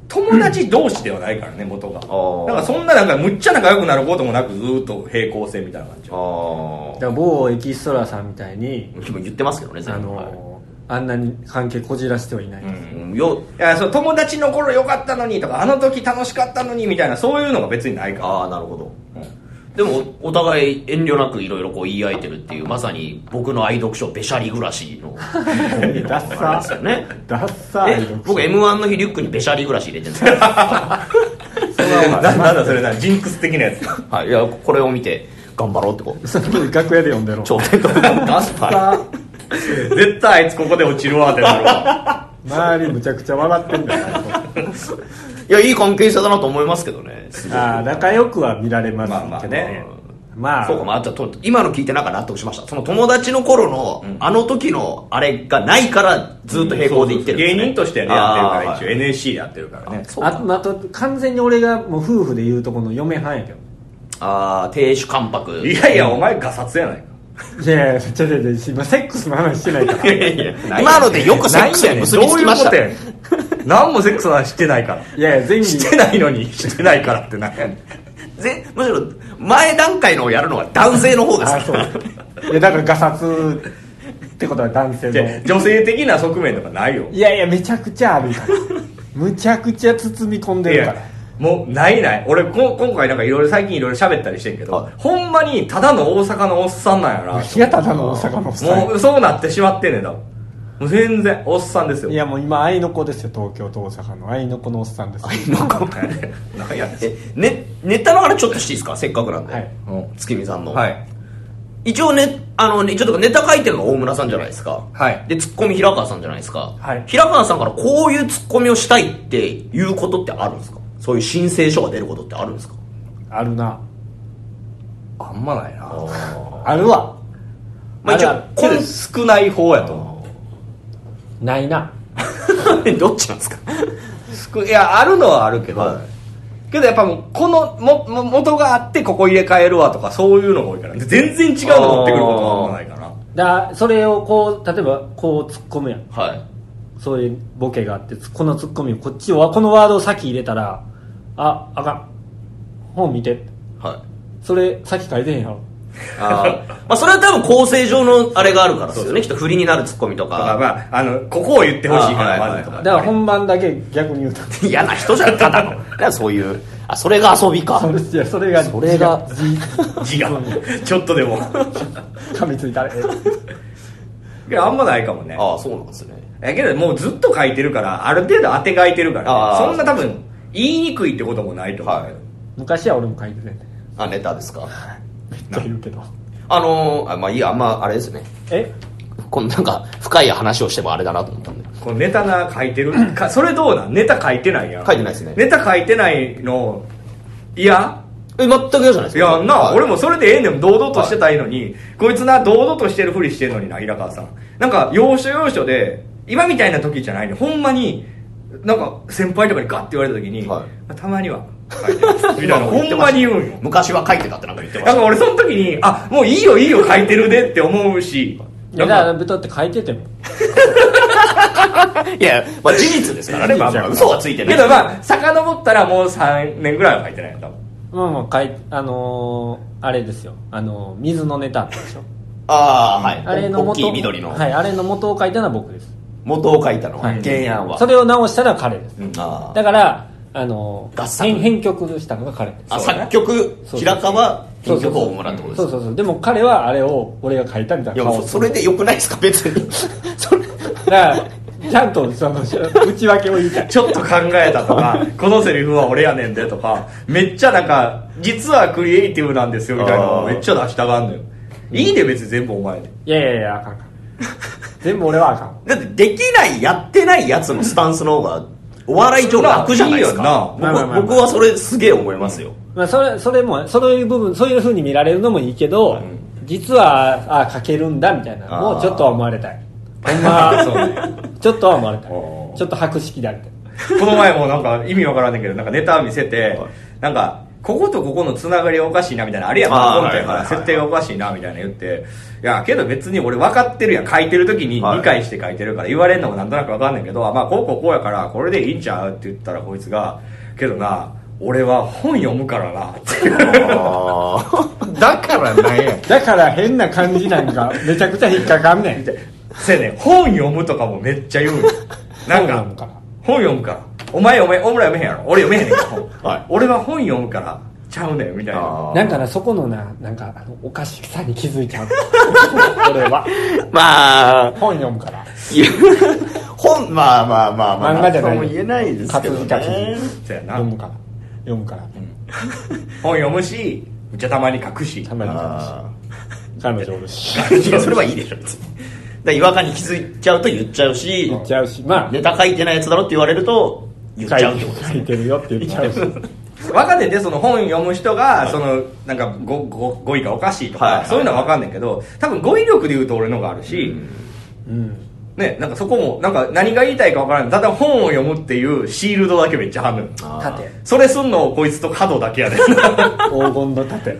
友達同士ではないからね元が。ー。だからそんななんかむっちゃ仲良くなることもなくずーっと平行線みたいな感じ。ああだから某エキストラさんみたいに言ってますけどねあのあんなに関係こじらしてはいない、うん。うんよいやそう友達の頃良かったのにとかあの時楽しかったのにみたいなそういうのが別にないから。ああなるほど、でもお互い遠慮なくいろいろこう言い合えてるっていうまさに僕の愛読書べしゃり暮らしの。ダッあれですサよねダッサえ僕 m 1の日リュックにべしゃり暮らし入れてるんですよ。ななんだそれなジンクス的なやつ。はい。いやこれを見て頑張ろうってこう。楽屋で読んでろ。頂点とダッサ 絶対あいつここで落ちるわってなるわ周りむちゃくちゃ笑ってんだよ。いやいい関係性だなと思いますけどね。ああ仲良くは見られますけどまあまあね。まあ。そうかまあ、あとと今の聞いてなんか納得しました。その友達の頃の、あの時のあれがないからずっと並行で行ってるんですね、芸人として、ね、やってるから一応 NSC でやってるからね。そうあとあと完全に俺がもう夫婦で言うとこの嫁はんやけど。あー亭主関白。いやいやお前ガサツやないかいやいやちょちょちょ今セックスの話してないから。今のでよくセックスに結びつきました。どういうことやねん。何もセックスの話してないから。いやいや全してないのにしてないからってなんやねん。ぜむしろ前段階のをやるのは男性の方ですあそう。いやだからガサツってことは男性の。女性的な側面とかないよ。いやいやめちゃくちゃあるから。むちゃくちゃ包み込んでいやるからもうないない。俺こ今回なんかいろいろ最近いろいろ喋ったりしてんけど、はいほんまにただの大阪のおっさんなんやな。いやただの大阪のおっさんもうそうなってしまってんねんだ。もう全然おっさんですよ。いやもう今愛の子ですよ東京と大阪の愛の子のおっさんです何や。ねんえねネタの話ちょっとしていいですか？せっかくなんで、はい。うん月見さんの、はい。一応ねあのねちょっとネタ書いてるの大村さんじゃないですか？はい。でツッコミ平川さんじゃないですか、はい。平川さんからこういうツッコミをしたいっていうことってあるんですか？そういう申請書が出ることってあるんですか？あるな。あんまないな。あるわ。まあ一応これ少ない方やと思ないな。どっちなんですか？いやあるのはあるけど、はい。けどやっぱもうこのもも元があってここ入れ替えるわとかそういうのが多いからで全然違うの持ってくることはあんまないから。だそれをこう例えばこう突っ込むやん。はい。そういうボケがあってこのツッコミをこっちをこのワードを先入れたらああかん。本見て。はい。それ先書いてへんやろ。あー。まあそれは多分構成上のあれがあるからですよね。きっと振りになるツッコミとだか。らかまああのここを言ってほしいからあはいまずとか、だから本番だけ逆に言うと。嫌な人じゃんただの。だからそういう。あそれが遊びか。それいやそれが。それが字が ちょっとでも。噛みついたらえいやあんまないかもね。ああそうなんですね。やけどもうずっと書いてるからある程度当て書いてるから、あー。ね、そんな多分言いにくいってこともないと思う。けど、はい。昔は俺も書いてて。あネタですか？めっちゃ言うけど。あのー、あまあいいやあんまあれですね。え？このなんか深い話をしてもあれだなと思ったんで。このネタな書いてる？かそれどうなん？ネタ書いてないやん。書いてないですね。ネタ書いてないのいや？え全く嫌じゃないですいかやんな、はい。俺もそれでええねん堂々としてたらいいのに、こいつな堂々としてるふりしてんのにな平川さん。なんか要所要所で今みたいな時じゃないねほんまになんか先輩とかにガッて言われた時に、はい。まあたまには書いてますみたいなほんまに言うんよ。昔は書いてたってなんか言ってました。だから俺その時にあもういいよいいよ書いてるでって思うし。いやだからだって書いてても。いや、まあ事実ですからね、まあまあ嘘はついてない。けどまあ遡ったらもう3年ぐらいは書いてないよ多分まあまあ書いあのー、あれですよ。あのー水のネタあったでしょ。ああはい。あれの元大きい緑の、はいあれの元を書いたのは僕です元を書いたのは、はい。原案は。それを直したのは彼です。あだからあの編編曲したのが彼です。あ作曲平川編曲そうそうそう。大村ってことです。そうそうそう。でも彼はあれを俺が書いたみたいいやな顔そそれでよくないですか？別に。それだからちゃんとその内訳を言いたいちょっと考えたとか、このセリフは俺やねんでとか、めっちゃなんか、実はクリエイティブなんですよみたいなのをめっちゃ出したがんのよ。いいね別に全部お前で。いやいやいやあかんあかん全部俺はあかん。だってできないやってないやつのスタンスの方がお笑い上楽じゃないですか。僕はそれすげえ思いますよ、まあ、それそれもそういう部分そういうふうに見られるのもいいけど、実はあ書けるんだみたいなのをちょっとは思われたい。ほんまそう。ねちょっとは思われたい。ちょっと博識でありたいこの前もなんか意味わからんねんけど、なんかネタ見せて、なんか、こことここのつながりがおかしいなみたいな、あれやん、あーコントやから設定がおかしいなみたいな言って、いや、けど別に俺分かってるやん、書いてる時にはい。理解して書いてるから、言われんのもなんとなく分かんねんけど、あまあこうこうこうやから、これでいいんちゃうって言ったらこいつが、けどな、俺は本読むからな、って。あ だからなんや。だから変な感じなんかめちゃくちゃ引っかかんねん。せやねん本読むとかもめっちゃ言うよなんか本読むから。本読むからお前お前お前読めへんやろ。俺読めへんねんから本、はい。俺は本読むからちゃうねんみたいな。あなんかなそこのななんかあのおかしさに気づいちゃう。俺は。まあ。本読むから。いや本まあまあまあまあ。漫画じゃない。も言えないですけど活字活ね。字そうやな。読むから。読むから。本読むしめっちゃたまに書くし。たまにあ彼女おるし。ーいやそれはいいでしょ。別にら違和感に気づいちゃうと言っちゃうし。言っちゃうし。まあ。ネタ書いてないやつだろって言われると言っちゃうってことです書いてるよって言っちゃうし分かんねんでその本読む人がそのなんか語語語彙がおかしいとか、はい。はいそういうのは分かんねんけど多分語彙力で言うと俺のがあるし、うん。ねなんかそこもなんか何が言いたいか分からない。ただ本を読むっていうシールドだけめっちゃ貼んのよ縦それすんのこいつと角だけやねん黄金の縦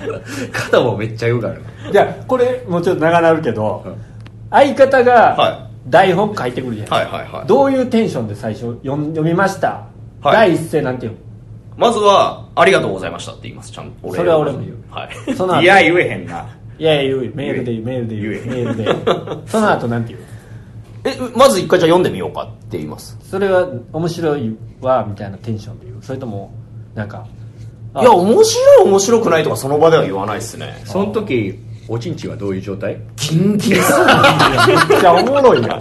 角もめっちゃ言うからじゃあこれもうちょっと長なるけど、相方はがい台本書いてくるじゃない。ですか、はいはいはい。どういうテンションで最初読ん読みました、はい。第一声なんていう？まずは「ありがとうございました」って言いますちゃんとそれは俺も言う。はい。のその後。いや言えへんな。いやいや言うメールで言うメールで言う。言え。メールでその後なんて言う？えまず一回じゃあ読んでみようかって言います。それは面白いわみたいなテンションで言う。それともなんかあいや面白い面白くないとかその場では言わないですね。その時おちんちんはどういう状態？キンキン。ですめっちゃおもろいや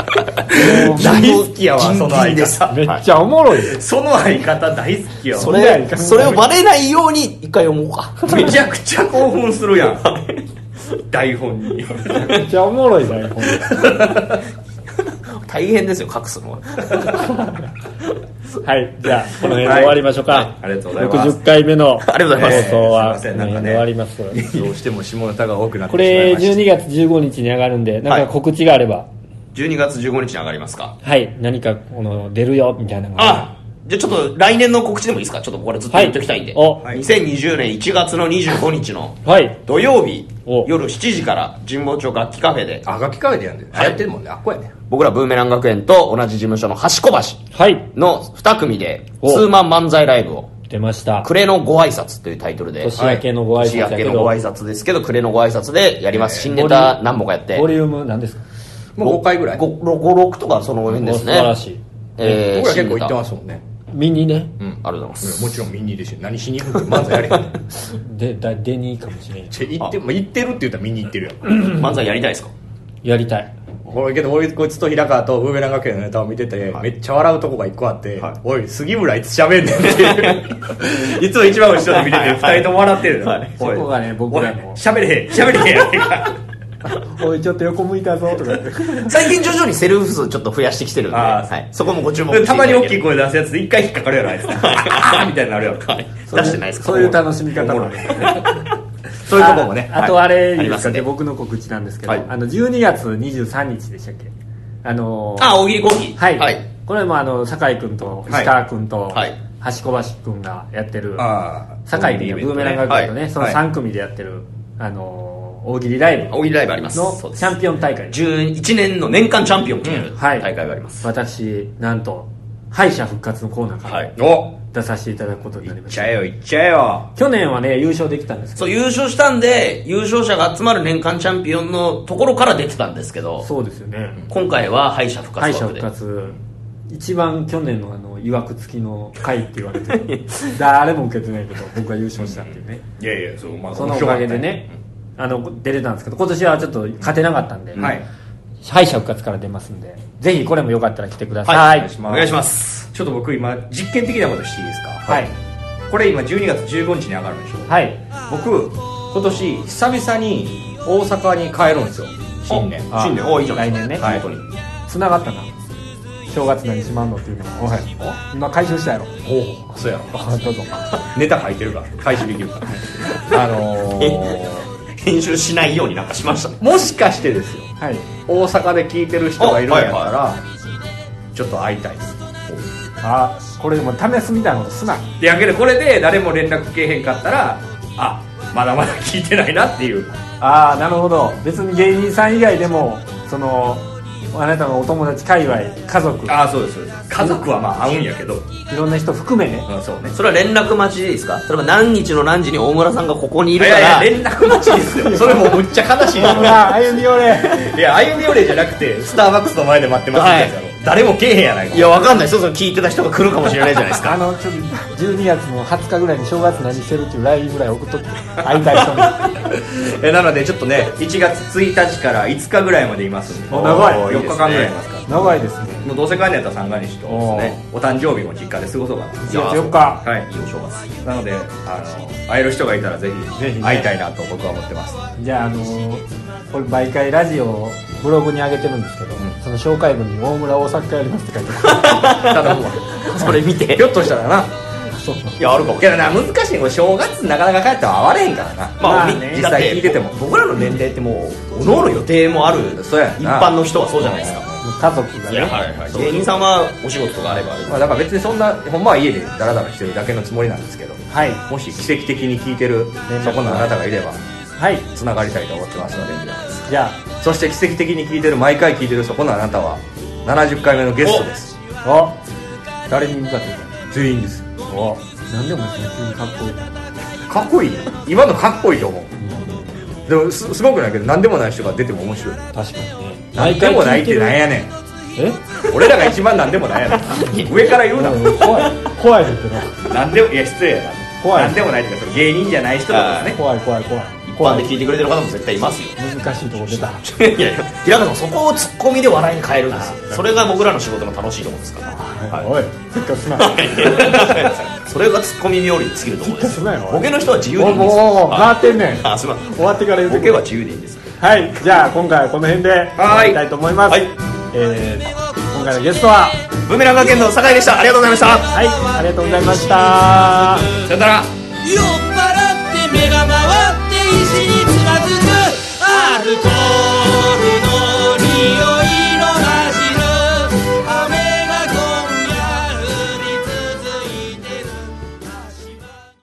大好きやわその相方。めっちゃおもろい。よその相方大好きやわ。それそれをバレないように一回読もうか。めちゃくちゃ興奮するやん。台本に。めっちゃおもろい台本。大変ですよ隠すのは はいじゃあこの辺で終わりましょうか、はいありがとうございます。60回目の 放送はこの辺で終わります。どうしても下ネタが多くなってこれました12月15日に上がるんでなんか告知があれば。12月15日に上がりますか？はい何かこの出るよみたいなのが。あじゃあちょっと来年の告知でもいいですか？ちょっとこれずっと言っておきたいんで、おはい。2020年1月の25日のはい。土曜日お。夜7時から神保町楽器カフェで。あガキカフェでやんではい。やってるもんね。あっこやね。僕らブーメラン学園と同じ事務所の端小橋はい。の2組でお。ツーマン漫才ライブを。出ました。暮れのご挨拶というタイトルで。年明けのご挨拶年明けだけどのご挨拶ですけど暮れのご挨拶でやります。新ネタ何本かやって。ボリューム何ですか？もう5回ぐらい。56とかその辺ですね。お素晴らしい。えー僕ら結構行ってますもんねミニね。タうんありがとうございます。もちろんミニでしょ何しに行くんだ漫才やれへんねんでだデニーかもしれんちょ行ってまあ行ってるって言ったら見に行ってるやん。漫才やりたいですか？やりたい。これけど俺こいつと平川とブーメラン学園のネタを見てて、めっちゃ笑うとこが一個あって、はい。おい杉村いつ喋んねんって。いつも一番後ろで見てて二人とも笑ってるの、はいおい。そこがね僕らのおい喋れへん喋れへんやないか おいちょっと横向いたぞとか最近徐々にセルフ数ちょっと増やしてきてるんで、はい、そこもご注目たまに大きい声出すやつで一回引っかかるやろあいつ。あーみたいになるやろ。出してないですか？そういう楽しみ方も。そういうとこもね。ああとあれですかね。僕の告知なんですけど、はい。あの12月23日でしたっけ？あのーあ大喜利コーヒーはい、はい、これもあの酒井君と石川君とはい。橋小橋君がやってるああ酒井君がブーメラン学園とね、そのはい。はい3組でやってる、あのー大喜利ライブ。大喜利ライブあります。のチャンピオン大会。11年の年間チャンピオンを決めるう大会があります、私なんと敗者復活のコーナーから出させていただくことになりました。いっちゃえよいっちゃえよ。去年はね優勝できたんですけそう優勝したんで優勝者が集まる年間チャンピオンのところから出てたんですけどどそうですよね。今回は敗者復敗者活枠で。復活一番去年のあのいわくつきの回って言われてる誰も受けてないけど僕が優勝したっていうねいやいやそうまあそのおかげでねあの出れたんですけど今年はちょっと勝てなかったんで、はい。敗者復活から出ますんでぜひこれもよかったら来てください、はい。お願いします。お願いします。ちょっと僕今実験的なことしていいですか？はい。これ今12月15日に上がるんでしょ？はい。僕今年久々に大阪に帰るんですよ。新年。あ新年。おいいじゃな来年ね。はい。本当に。つながったな。正月何しまんのっていうのも。はい。今回収したやろ。おおそうやろ。あ どうぞ。ネタ書いてるから。回収できるから。あのー編集しないようになんかしましたね。もしかしてですよ。はい。大阪で聞いてる人がいるんやったら、あはちょっと会いたい。ですあこれでも試すみたいなことすな。でやけどこれで誰も連絡けえへんかったらあまだまだ聞いてないなっていう。ああなるほど。別に芸人さん以外でもそのあなたのお友達界隈家族。ああそうですそうです。家族はまあ会うんやけど、いろんな人含めね。うん、そうね。それは連絡待ちでいいですか？それは何日の何時に大村さんがここにいいるから。やいや連絡待ちですよ。それもうむっちゃ悲しいほら歩み寄れ。いや歩み寄れじゃなくてスターバックスの前で待ってますってやつやろ、誰もけえへんやないか。いやわかんない。そうそう聞いてた人が来るかもしれないじゃないですか。あのちょっと12月の20日ぐらいに正月何してるっていう LINE ぐらい送っとって会いたい人に。えなのでちょっとね1月1日から5日ぐらいまでいますんで。お長い。4日間ぐらいいますから。長いですね。もうどうせ帰んのやったら三が日とねお誕生日も実家で過ごそうか1月4日。なはいいいお正月。なのであの会える人がいたらぜひぜひね。会いたいなと僕は思ってます。じゃああのーこれ毎回ラジオブログに上げてるんですけど、その紹介文に「大村大阪やります」って書いて 頼むわ。それ見て。ひょっとしたらな。そう。そういやあるかも。けどな難しい。これ正月なかなか帰っても会われへんからな。まあ、まあね。み実際聞いてても。僕らの年齢ってもうおのおの予定もある。そうやな。一般の人はそうじゃないですか。家族がね。芸人さんはお仕事とかあればある。まあ、だから別にそんなほんまは家でダラダラしてるだけのつもりなんですけどはい。もし奇跡的に聞いてるそこのあなたがいればはい。つながりたいと思ってますので。じゃそして奇跡的に聞いてる毎回聞いてるそこのあなたは。70回目のゲストです。あお誰に向かって全員です。お。何でも別にかっこいい。かっこいい？今のかっこいいと思う。でもすすごくないけど何でもない人が出ても面白い。確かにね。何でもないってなんやねん。え？俺らが一番何でもないやねん。上から言うな。うん怖い。怖いですけど何でもいや失礼やな。怖い。何でもないってかその芸人じゃない人とかですね怖い怖い怖い一般で聞いてくれてる方も絶対いますよ。難しいとこ出た。いやいや平川さんそこをツッコミで笑いに変えるんです。よそれが僕らの仕事の楽しいところですから。はい。おいせっすな それがツッコミ冥利に尽きるところです。ボケの人は自由でおいいんですもう変わはってんねん。いあすいま終わってから言うボケは自由でいいんです。はいじゃあ今回はこの辺で終わりたいと思います。はい。えー今回のゲストはブーメラン学園の酒井でした。ありがとうございました。はいありがとうございました。さよなら